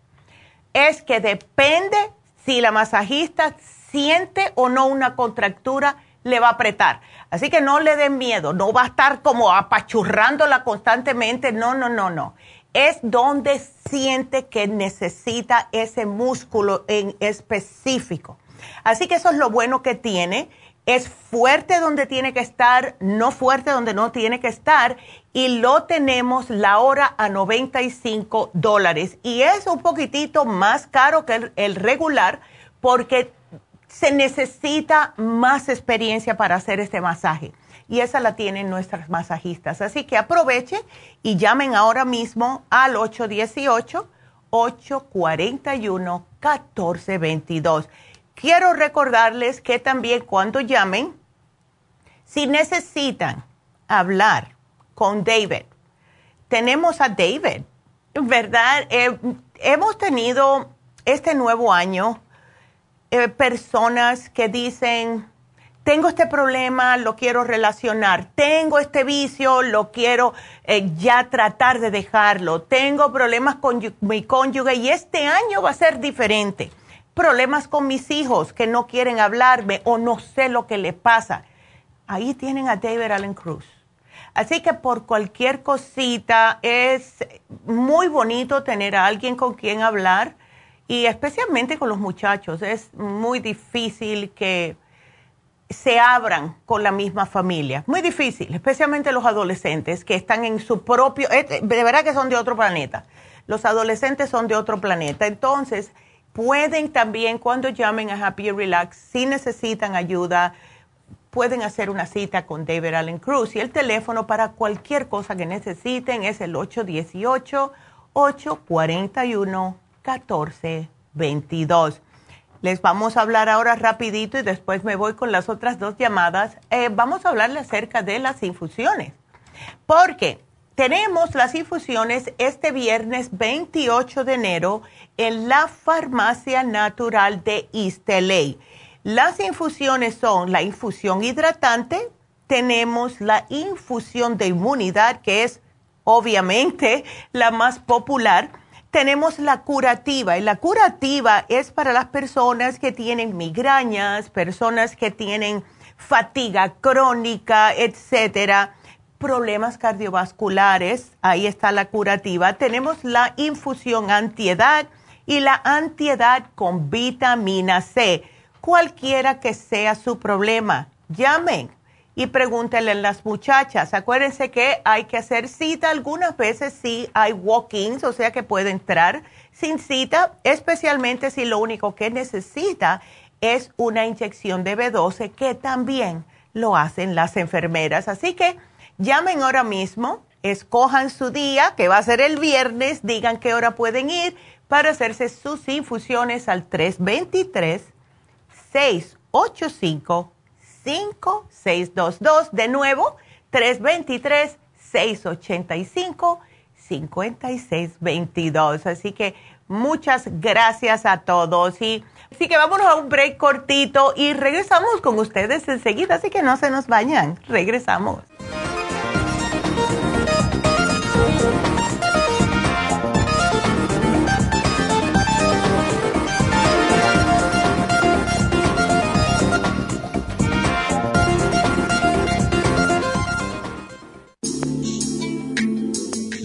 es que depende si la masajista siente o no una contractura, le va a apretar. Así que no le den miedo, no va a estar como apachurrándola constantemente, no, no, no, no. Es donde siente que necesita ese músculo en específico. Así que eso es lo bueno que tiene es fuerte donde tiene que estar, no fuerte donde no tiene que estar, y lo tenemos la hora a 95 dólares. Y es un poquitito más caro que el, regular porque se necesita más experiencia para hacer este masaje. Y esa la tienen nuestras masajistas. Así que aprovechen y llamen ahora mismo al 818-841-1422 quiero recordarles que también cuando llamen, si necesitan hablar con David, tenemos a David, ¿verdad? Eh, hemos tenido este nuevo año eh, personas que dicen, tengo este problema, lo quiero relacionar, tengo este vicio, lo quiero eh, ya tratar de dejarlo, tengo problemas con mi cónyuge y este año va a ser diferente problemas con mis hijos que no quieren hablarme o no sé lo que le pasa. Ahí tienen a David Allen Cruz. Así que por cualquier cosita es muy bonito tener a alguien con quien hablar y especialmente con los muchachos. Es muy difícil que se abran con la misma familia. Muy difícil, especialmente los adolescentes que están en su propio, eh, de verdad que son de otro planeta. Los adolescentes son de otro planeta. Entonces, Pueden también, cuando llamen a Happy Relax, si necesitan ayuda, pueden hacer una cita con David Allen Cruz. Y el teléfono para cualquier cosa que necesiten es el 818-841-1422. Les vamos a hablar ahora rapidito y después me voy con las otras dos llamadas. Eh, vamos a hablarle acerca de las infusiones. Porque tenemos las infusiones este viernes 28 de enero en la Farmacia Natural de East Las infusiones son la infusión hidratante, tenemos la infusión de inmunidad, que es obviamente la más popular. Tenemos la curativa y la curativa es para las personas que tienen migrañas, personas que tienen fatiga crónica, etcétera problemas cardiovasculares, ahí está la curativa. Tenemos la infusión antiedad y la antiedad con vitamina C. Cualquiera que sea su problema, llamen y pregúntenle a las muchachas. Acuérdense que hay que hacer cita. Algunas veces sí hay walk-ins, o sea que puede entrar sin cita, especialmente si lo único que necesita es una inyección de B12, que también lo hacen las enfermeras. Así que Llamen ahora mismo, escojan su día, que va a ser el viernes, digan qué hora pueden ir para hacerse sus infusiones al 323-685-5622. De nuevo, 323-685-5622. Así que muchas gracias a todos. Y así que vámonos a un break cortito y regresamos con ustedes enseguida. Así que no se nos bañan. Regresamos.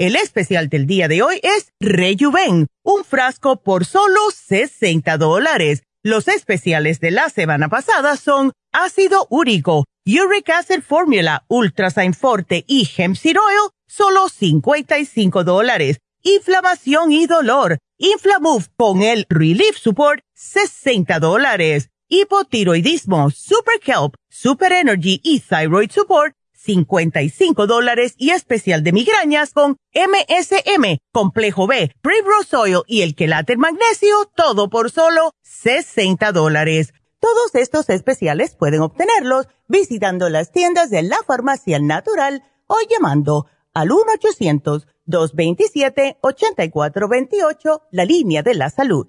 El especial del día de hoy es Rejuven, un frasco por solo 60 dólares. Los especiales de la semana pasada son ácido úrico, uric acid formula, ultrasign forte y hemp oil, solo 55 dólares inflamación y dolor. Inflamove con el Relief Support, 60 dólares. Hipotiroidismo, Super Kelp, Super Energy y Thyroid Support, 55 dólares y especial de migrañas con MSM, Complejo B, Primrose Oil y el quelate magnesio, todo por solo 60 dólares. Todos estos especiales pueden obtenerlos visitando las tiendas de la farmacia natural o llamando al 1 800 227-8428, la línea de la salud.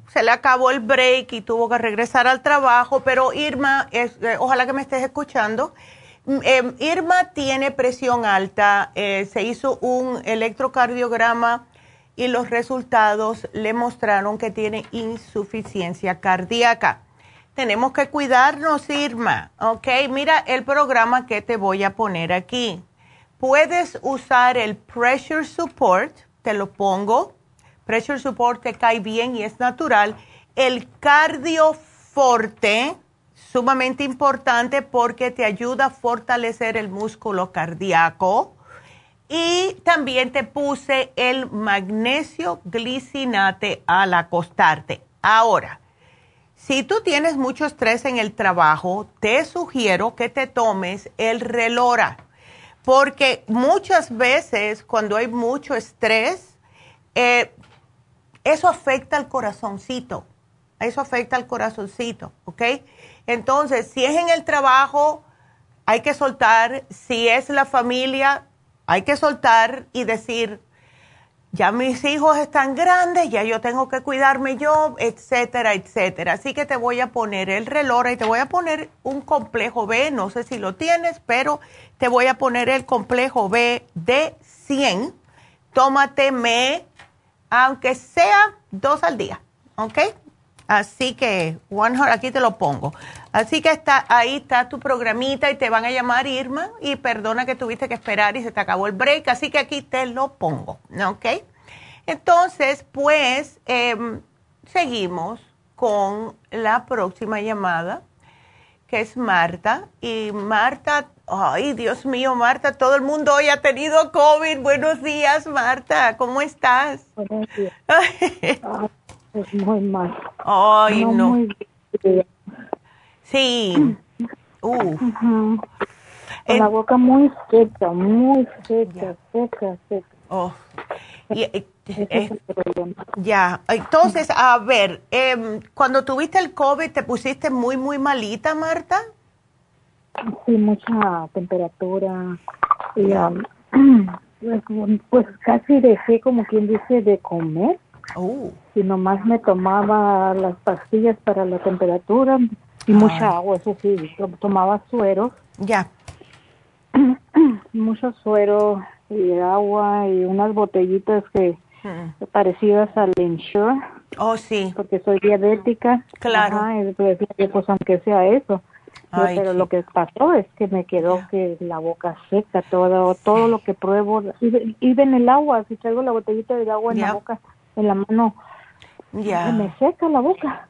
se le acabó el break y tuvo que regresar al trabajo, pero Irma, eh, ojalá que me estés escuchando. Mm, em, Irma tiene presión alta, eh, se hizo un electrocardiograma y los resultados le mostraron que tiene insuficiencia cardíaca. Tenemos que cuidarnos, Irma, ¿ok? Mira el programa que te voy a poner aquí. Puedes usar el Pressure Support te lo pongo. Pressure Support cae bien y es natural. El Cardio Forte, sumamente importante porque te ayuda a fortalecer el músculo cardíaco. Y también te puse el magnesio glicinate al acostarte. Ahora, si tú tienes mucho estrés en el trabajo, te sugiero que te tomes el relora, porque muchas veces cuando hay mucho estrés, eh, eso afecta al corazoncito, eso afecta al corazoncito, ¿ok? Entonces, si es en el trabajo, hay que soltar, si es la familia, hay que soltar y decir, ya mis hijos están grandes, ya yo tengo que cuidarme yo, etcétera, etcétera. Así que te voy a poner el reloj y te voy a poner un complejo B, no sé si lo tienes, pero te voy a poner el complejo B de 100. Tómate me, aunque sea dos al día, ¿ok? Así que, one aquí te lo pongo. Así que está, ahí está tu programita y te van a llamar Irma y perdona que tuviste que esperar y se te acabó el break, así que aquí te lo pongo, ¿ok? Entonces, pues, em, seguimos con la próxima llamada, que es Marta. Y Marta, ay, Dios mío, Marta, todo el mundo hoy ha tenido COVID. Buenos días, Marta, ¿cómo estás? Buenos días. *laughs* Es muy mal. Ay, no. Sí. *clears throat* Uh. Con la boca muy seca, muy seca, seca, seca. Oh. Eh, ya, entonces, a ver, eh, cuando tuviste el COVID, ¿te pusiste muy, muy malita, Marta? Sí, mucha temperatura. Y, um, *clears throat* pues, pues, casi dejé, como quien dice, de comer. Oh. Y nomás me tomaba las pastillas para la temperatura y mucha ah. agua, eso sí, tomaba suero. Ya. *clears throat* Mucho suero y agua y unas botellitas que hmm. parecidas al Ensure. Oh, sí. Porque soy diabética. Claro. pues, pues, aunque sea eso. Pero lo que pasó es que me quedó que la boca seca, todo todo lo que pruebo, y, y en el agua, si traigo la botellita de agua en la boca, en la mano, ya. me seca la boca.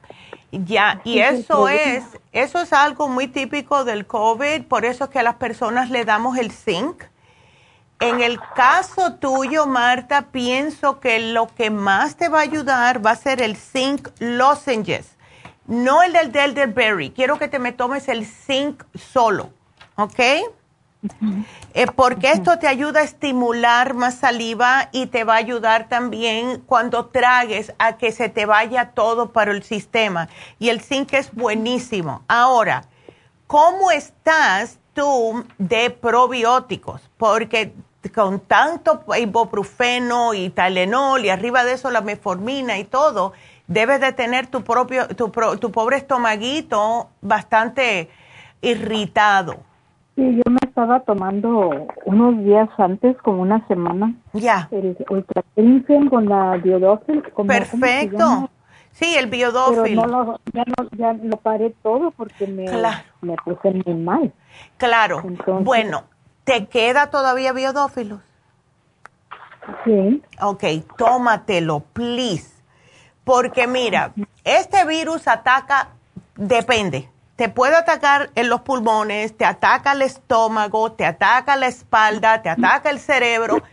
Ya, y eso es, eso es algo muy típico del COVID, por eso es que a las personas le damos el zinc. En el caso tuyo, Marta, pienso que lo que más te va a ayudar va a ser el zinc lozenges, no el del Delderberry. Quiero que te me tomes el zinc solo, ¿ok? Eh, porque esto te ayuda a estimular más saliva y te va a ayudar también cuando tragues a que se te vaya todo para el sistema. Y el zinc es buenísimo. Ahora, ¿cómo estás tú de probióticos? Porque con tanto ibuprofeno y Tylenol y arriba de eso la meformina y todo, debes de tener tu propio, tu, tu pobre estomaguito bastante irritado. Sí, yo me estaba tomando unos días antes, como una semana. Ya. El Ultra con la biodófil. Perfecto. Sí, el biodófil. Pero no lo, ya, no, ya lo paré todo porque me, me puse muy mal. Claro. bueno, ¿te queda todavía biodófilos? Sí. Ok, tómatelo, please. Porque mira, este virus ataca, depende te puede atacar en los pulmones, te ataca el estómago, te ataca la espalda, te ataca el cerebro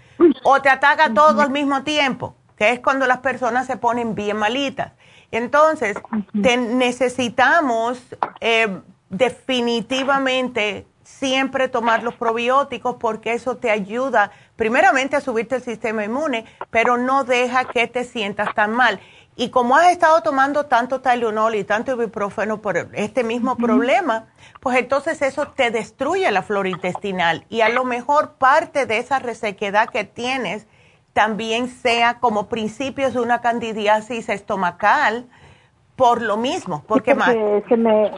o te ataca todo al mismo tiempo, que es cuando las personas se ponen bien malitas. Entonces, necesitamos eh, definitivamente siempre tomar los probióticos porque eso te ayuda primeramente a subirte el sistema inmune, pero no deja que te sientas tan mal. Y como has estado tomando tanto Tylenol y tanto ibuprofeno por este mismo problema, pues entonces eso te destruye la flora intestinal y a lo mejor parte de esa resequedad que tienes también sea como principios de una candidiasis estomacal por lo mismo, porque, más se me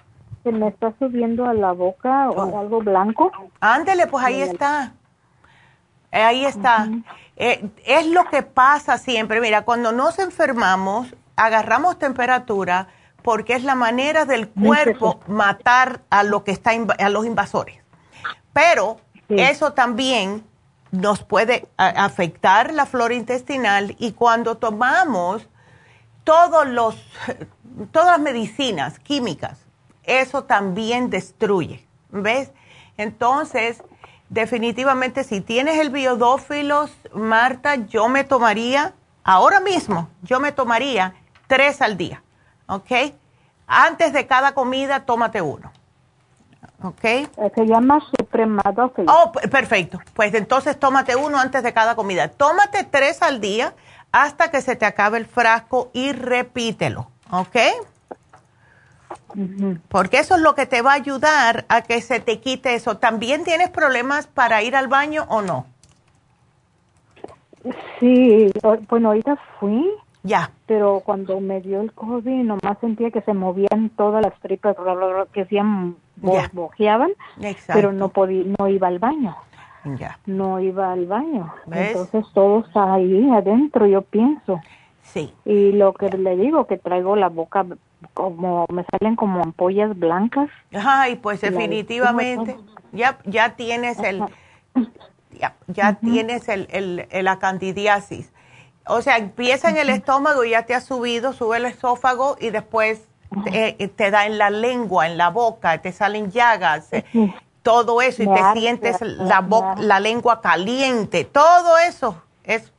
se me está subiendo a la boca o oh. algo blanco. Ándele, pues ahí está. Ahí está. Eh, es lo que pasa siempre. Mira, cuando nos enfermamos, agarramos temperatura porque es la manera del cuerpo matar a lo que está a los invasores. Pero eso también nos puede afectar la flora intestinal y cuando tomamos todos los todas las medicinas químicas eso también destruye, ¿ves? Entonces, definitivamente si tienes el biodófilos, Marta, yo me tomaría, ahora mismo, yo me tomaría tres al día, ¿ok? Antes de cada comida, tómate uno. ¿Ok? Se llama supremadófilos. Oh, perfecto. Pues entonces tómate uno antes de cada comida. Tómate tres al día hasta que se te acabe el frasco y repítelo. ¿Ok? Porque eso es lo que te va a ayudar a que se te quite eso. ¿También tienes problemas para ir al baño o no? Sí, bueno, ahorita fui. Ya. Pero cuando me dio el COVID, nomás sentía que se movían todas las tripas, que hacían, bojeaban, pero no podía, no iba al baño. Ya. No iba al baño. Entonces todo está ahí adentro, yo pienso. Sí. Y lo que le digo, que traigo la boca como, me salen como ampollas blancas. Ay, pues definitivamente, ya, ya tienes el, ya, ya tienes el, el, la candidiasis. O sea, empieza en el estómago y ya te ha subido, sube el esófago y después te, te, da en la lengua, en la boca, te salen llagas, eh, todo eso, y te sientes la, la lengua caliente, todo eso es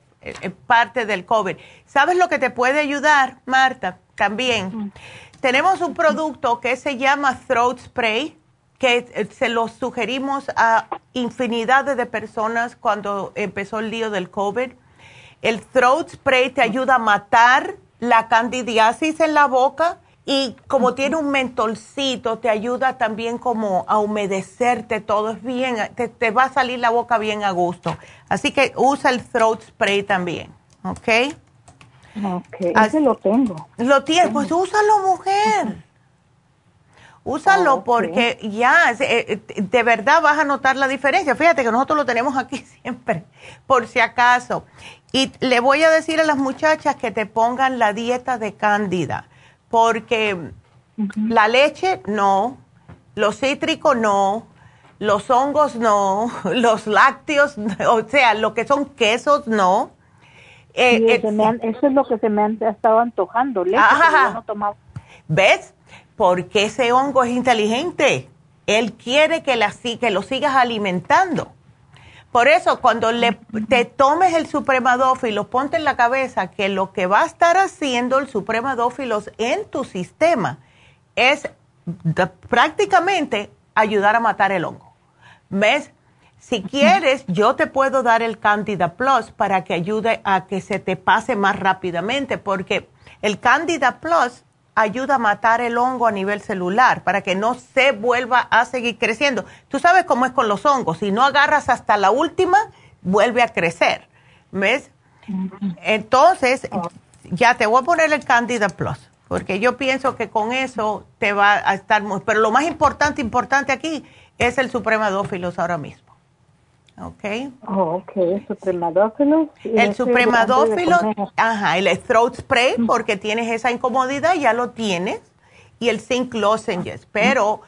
parte del COVID. ¿Sabes lo que te puede ayudar, Marta? También. Tenemos un producto que se llama Throat Spray, que eh, se lo sugerimos a infinidades de personas cuando empezó el lío del COVID. El Throat Spray te ayuda a matar la candidiasis en la boca y como tiene un mentolcito, te ayuda también como a humedecerte todo. Es bien, te, va a salir la boca bien a gusto. Así que usa el throat spray también, ¿ok? Ok, ese lo tengo. Lo tienes, pues úsalo, mujer. Úsalo porque ya, eh, eh, de verdad vas a notar la diferencia. Fíjate que nosotros lo tenemos aquí *laughs* siempre, por si acaso. Y le voy a decir a las muchachas que te pongan la dieta de cándida porque la leche no, los cítricos no, los hongos no, *laughs* los lácteos, o sea, lo que son quesos no. Eh, eh, eso es lo que se me ha estado antojando, leche, no ¿Ves? Porque ese hongo es inteligente. Él quiere que, la, que lo sigas alimentando. Por eso, cuando le, te tomes el supremadófilo, ponte en la cabeza que lo que va a estar haciendo el supremadófilos en tu sistema es prácticamente ayudar a matar el hongo. ¿Ves? Si quieres, yo te puedo dar el Candida Plus para que ayude a que se te pase más rápidamente, porque el Candida Plus ayuda a matar el hongo a nivel celular para que no se vuelva a seguir creciendo. Tú sabes cómo es con los hongos, si no agarras hasta la última, vuelve a crecer. ¿Ves? Entonces, ya te voy a poner el Candida Plus, porque yo pienso que con eso te va a estar muy... Pero lo más importante, importante aquí es el Supremadófilos ahora mismo. ¿Ok? Oh, ok, supremadófilo. El supremadófilo, ajá, el throat spray, porque tienes esa incomodidad, ya lo tienes, y el zinc lozenges, pero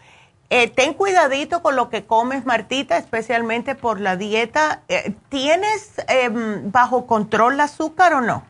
eh, ten cuidadito con lo que comes, Martita, especialmente por la dieta. Eh, ¿Tienes em, bajo control el azúcar o no?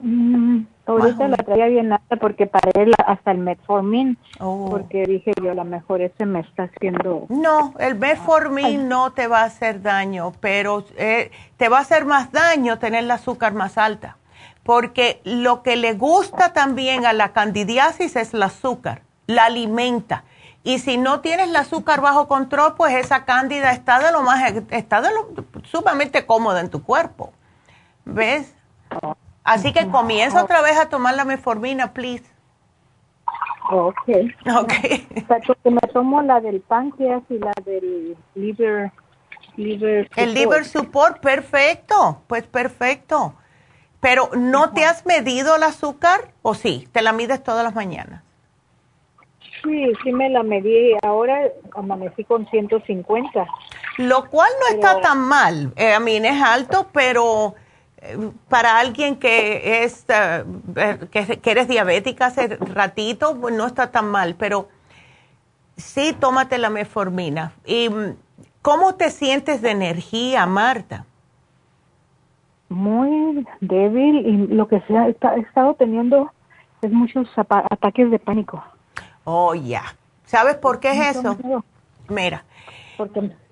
Mm, Ahorita la traía bien alta porque paré hasta el metformin, oh. porque dije yo, a lo mejor ese me está haciendo... No, el metformin no te va a hacer daño, pero eh, te va a hacer más daño tener el azúcar más alta, porque lo que le gusta también a la candidiasis es el azúcar, la alimenta. Y si no tienes el azúcar bajo control, pues esa cándida está de lo más, está de lo sumamente cómoda en tu cuerpo. ¿Ves? Oh. Así que comienza otra vez a tomar la meformina, please. Ok. Ok. Porque me tomo la del páncreas y la del liver. liver El liver support, perfecto. Pues perfecto. Pero ¿no te has medido el azúcar o sí? ¿Te la mides todas las mañanas? Sí, sí me la medí. Ahora amanecí con 150. Lo cual no está tan mal. Eh, a mí es alto, pero para alguien que es eh, que, eres diabética hace ratito, pues no está tan mal, pero sí tómate la meformina. ¿Y cómo te sientes de energía, Marta? Muy débil y lo que sea, he estado teniendo es muchos ataques de pánico. Oh, ya. ¿Sabes por qué es eso? Mira,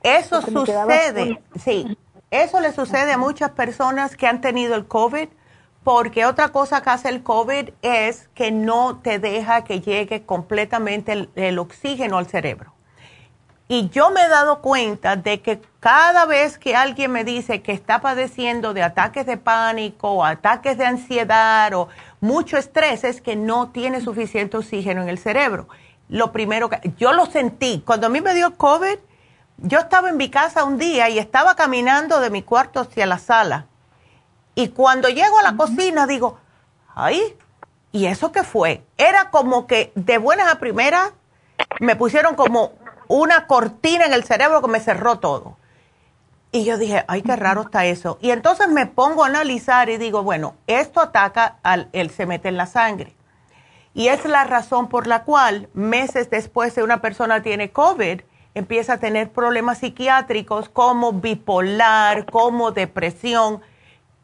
eso sucede, sí, eso le sucede a muchas personas que han tenido el COVID, porque otra cosa que hace el COVID es que no te deja que llegue completamente el oxígeno al cerebro. Y yo me he dado cuenta de que cada vez que alguien me dice que está padeciendo de ataques de pánico o ataques de ansiedad o mucho estrés, es que no tiene suficiente oxígeno en el cerebro. Lo primero que yo lo sentí, cuando a mí me dio COVID, yo estaba en mi casa un día y estaba caminando de mi cuarto hacia la sala. Y cuando llego a la cocina digo, ay, ¿y eso qué fue? Era como que de buenas a primeras me pusieron como una cortina en el cerebro que me cerró todo. Y yo dije, ay, qué raro está eso. Y entonces me pongo a analizar y digo, bueno, esto ataca al, él se mete en la sangre. Y es la razón por la cual meses después de una persona tiene COVID, empieza a tener problemas psiquiátricos como bipolar, como depresión.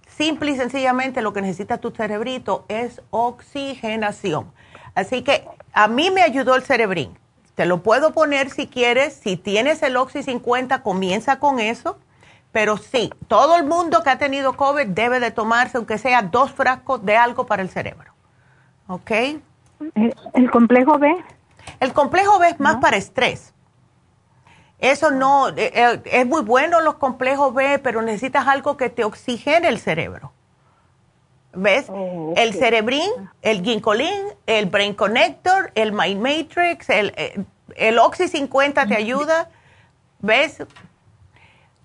Simple y sencillamente lo que necesita tu cerebrito es oxigenación. Así que a mí me ayudó el cerebrín te lo puedo poner si quieres. Si tienes el Oxy 50, comienza con eso. Pero sí, todo el mundo que ha tenido COVID debe de tomarse, aunque sea dos frascos de algo para el cerebro. ¿Ok? ¿El, complejo B? El complejo B es más para estrés. Eso no, eh, eh, es muy bueno los complejos B, pero necesitas algo que te oxigene el cerebro. ¿Ves? Oh, el cerebrín, el ginkolin, el brain connector, el mind matrix, el, eh, el oxy 50 te ayuda. ¿Ves?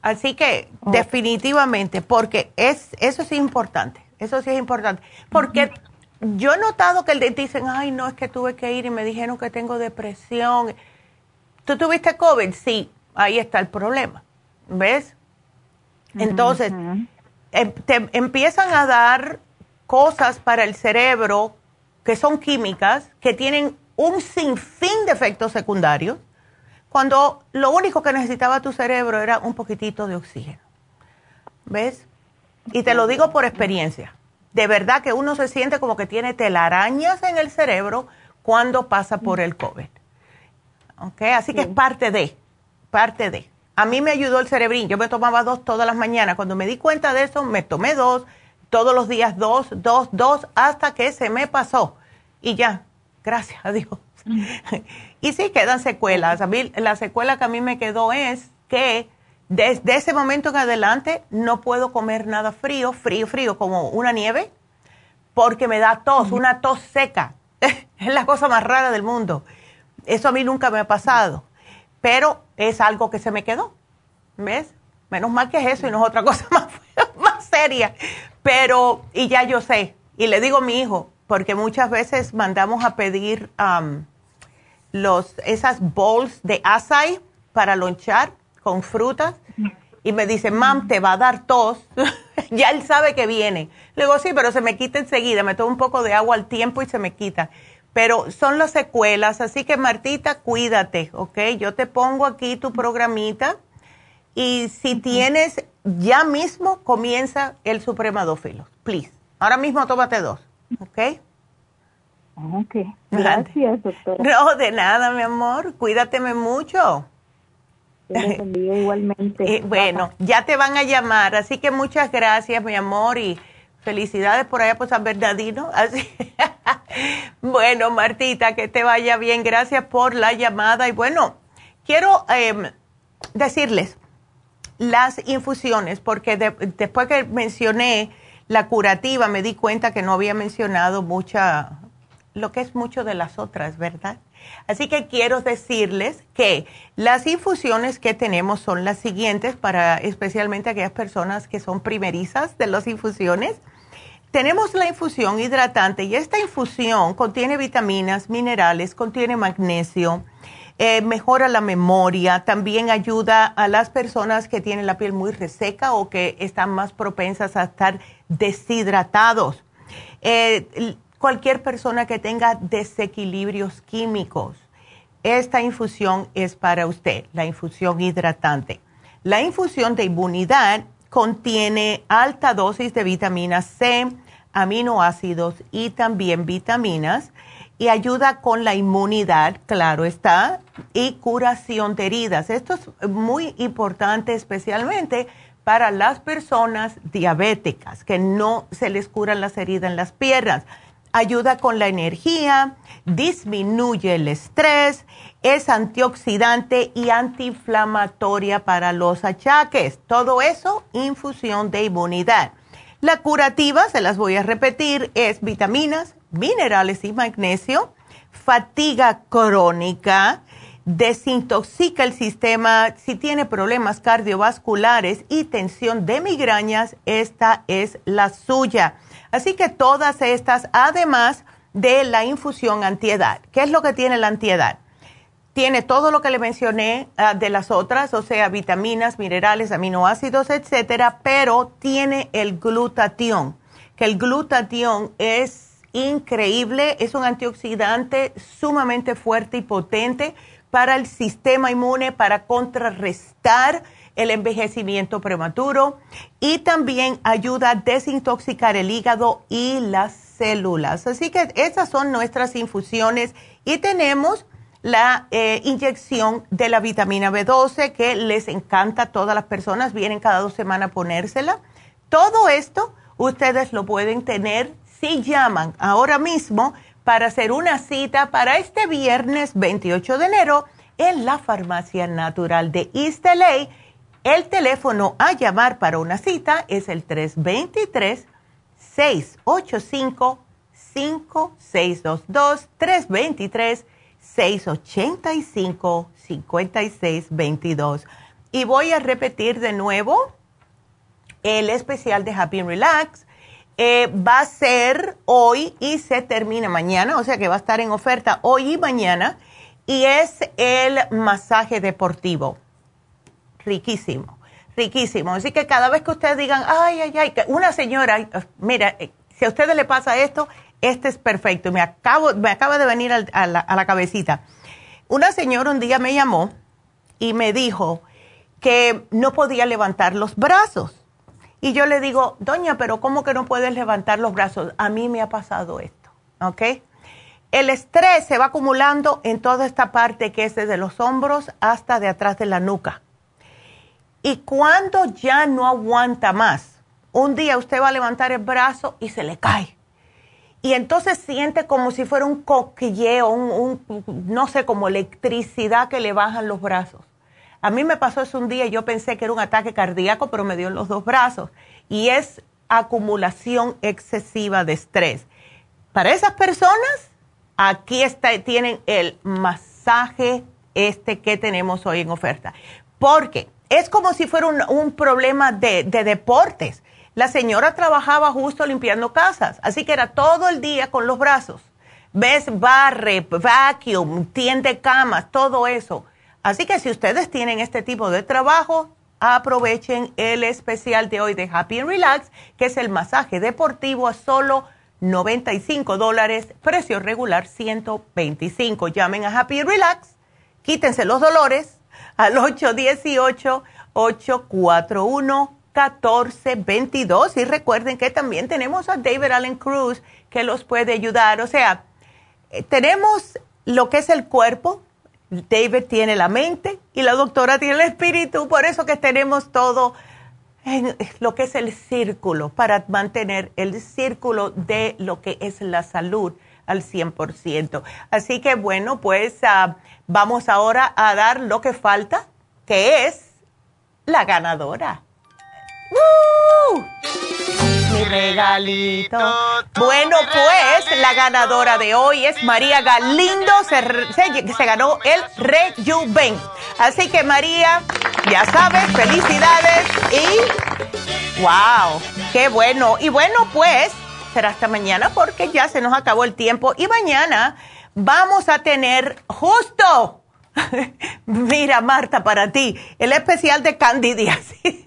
Así que oh. definitivamente, porque es, eso sí es importante, eso sí es importante. Porque yo he notado que el dentista dice, ay, no, es que tuve que ir y me dijeron que tengo depresión. ¿Tú tuviste COVID? Sí, ahí está el problema. ¿Ves? Entonces, em, te empiezan a dar cosas para el cerebro que son químicas, que tienen un sinfín de efectos secundarios, cuando lo único que necesitaba tu cerebro era un poquitito de oxígeno. ¿Ves? Y te lo digo por experiencia. De verdad que uno se siente como que tiene telarañas en el cerebro cuando pasa por el COVID. ¿Ok? Así que es parte de, parte de. A mí me ayudó el cerebrín. Yo me tomaba dos todas las mañanas. Cuando me di cuenta de eso, me tomé dos todos los días dos, dos, dos, hasta que se me pasó. Y ya, gracias a Dios. *laughs* y sí quedan secuelas. A mí, la secuela que a mí me quedó es que desde ese momento en adelante no puedo comer nada frío, frío, frío, como una nieve, porque me da tos, una tos seca. *laughs* es la cosa más rara del mundo. Eso a mí nunca me ha pasado, pero es algo que se me quedó. ¿Ves? Menos mal que es eso y no es otra *laughs* cosa más, más seria. Pero, y ya yo sé, y le digo a mi hijo, porque muchas veces mandamos a pedir um, los, esas bowls de açaí para lonchar con frutas. Y me dice, mam, te va a dar tos. *laughs* ya él sabe que viene. Le digo, sí, pero se me quita enseguida. Me tomo un poco de agua al tiempo y se me quita. Pero son las secuelas, así que Martita, cuídate, ¿ok? Yo te pongo aquí tu programita y si tienes, ya mismo comienza el supremadófilo, please. Ahora mismo tómate dos, ¿ok? Ok, gracias, doctora. No, de nada, mi amor. Cuídateme mucho. igualmente. Eh, bueno, ya te van a llamar, así que muchas gracias, mi amor, y felicidades por allá por San Bernardino. *laughs* Así. *laughs* bueno, Martita, que te vaya bien. Gracias por la llamada. Y bueno, quiero em, decirles, las infusiones, porque después que mencioné la curativa, me di cuenta que no había mencionado mucha, lo que es mucho de las otras, ¿verdad? Así que quiero decirles que las infusiones que tenemos son las siguientes para especialmente aquellas personas que son primerizas de las infusiones. Tenemos la infusión hidratante y esta infusión contiene vitaminas, minerales, contiene magnesio, eh, mejora la memoria, también ayuda a las personas que tienen la piel muy reseca o que están más propensas a estar deshidratados. Eh, cualquier persona que tenga desequilibrios químicos, esta infusión es para usted, la infusión hidratante. La infusión de inmunidad contiene alta dosis de vitamina C, aminoácidos y también vitaminas y ayuda con la inmunidad, claro está, y curación de heridas. Esto es muy importante especialmente para las personas diabéticas, que no se les curan las heridas en las piernas. Ayuda con la energía, disminuye el estrés, es antioxidante y antiinflamatoria para los achaques. Todo eso, infusión de inmunidad. La curativa, se las voy a repetir, es vitaminas, minerales y magnesio, fatiga crónica, desintoxica el sistema, si tiene problemas cardiovasculares y tensión de migrañas, esta es la suya. Así que todas estas, además de la infusión antiedad. ¿Qué es lo que tiene la antiedad? Tiene todo lo que le mencioné ah, de las otras, o sea, vitaminas, minerales, aminoácidos, etcétera, pero tiene el glutatión, que el glutatión es increíble, es un antioxidante sumamente fuerte y potente para el sistema inmune, para contrarrestar el envejecimiento prematuro y también ayuda a desintoxicar el hígado y las células. Así que esas son nuestras infusiones y tenemos la eh, inyección de la vitamina B12 que les encanta a todas las personas, vienen cada dos semanas a ponérsela. Todo esto ustedes lo pueden tener si llaman ahora mismo para hacer una cita para este viernes 28 de enero en la Farmacia Natural de East LA. El teléfono a llamar para una cita es el 323-685-5622, 323-685-5622. Y voy a repetir de nuevo el especial de Happy Relax eh, va a ser hoy y se termina mañana, o sea que va a estar en oferta hoy y mañana, y es el masaje deportivo. Riquísimo, riquísimo. Así que cada vez que ustedes digan, ay, ay, ay, una señora, mira, eh, si a ustedes le pasa esto, este es perfecto. Me, acabo, me acaba de venir a, la, a la cabecita. Una señora un día me llamó y me dijo que no podía levantar los brazos y yo le digo, doña, pero ¿cómo que no puedes levantar los brazos? A mí me ha pasado esto, ¿ok? El estrés se va acumulando en toda esta parte que es desde los hombros hasta de atrás de la nuca. Y cuando ya no aguanta más, un día usted va a levantar el brazo y se le cae. Y entonces siente como si fuera un coquilleo, un, no sé, como electricidad que le bajan los brazos. A mí me pasó eso un día yo pensé que era un ataque cardíaco, pero me dio en los dos brazos. Y es acumulación excesiva de estrés. Para esas personas, aquí está, tienen el masaje este que tenemos hoy en oferta. Porque es como si fuera un, problema de deportes. La señora trabajaba justo limpiando casas, así que era todo el día con los brazos. Ves, barre, vacuum, tiende camas, todo eso Así que si ustedes tienen este tipo de trabajo, aprovechen el especial de hoy de Happy and Relax, que es el masaje deportivo a solo 95 dólares, precio regular 125. Llamen a Happy and Relax, quítense los dolores al 818-841-1422 y recuerden que también tenemos a David Allen Cruz que los puede ayudar. O sea, eh, tenemos lo que es el cuerpo, David tiene la mente y la doctora tiene el espíritu, por eso que tenemos todo en lo que es el círculo, para mantener el círculo de lo que es la salud al 100%. Así que bueno, pues ah, vamos ahora a dar lo que falta, que es la ganadora mi regalito. Bueno, pues la ganadora de hoy es María Galindo, se, se, ganó el Rejuven. Así que María, ya sabes, felicidades y wow, qué bueno. Y bueno, pues será hasta mañana porque ya se nos acabó el tiempo y mañana vamos a tener justo *laughs* Mira, Marta, para ti, el especial de candidiasis. *laughs*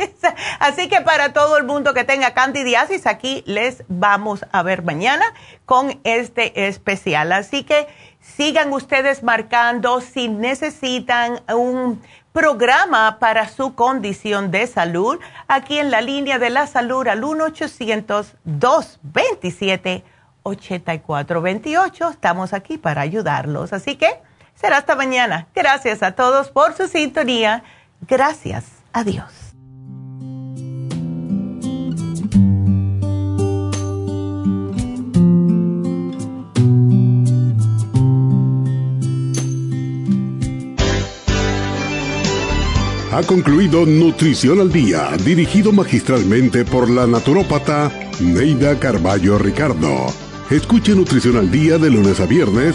Así que para todo el mundo que tenga candidiasis, aquí les vamos a ver mañana con este especial. Así que sigan ustedes marcando si necesitan un programa para su condición de salud aquí en la línea de la salud al 1-800-227. 8428. Estamos aquí para ayudarlos. Así que será hasta mañana. Gracias a todos por su sintonía. Gracias. Adiós. Ha concluido Nutrición al Día, dirigido magistralmente por la naturópata Neida Carballo Ricardo. Escuche Nutrición al Día de lunes a viernes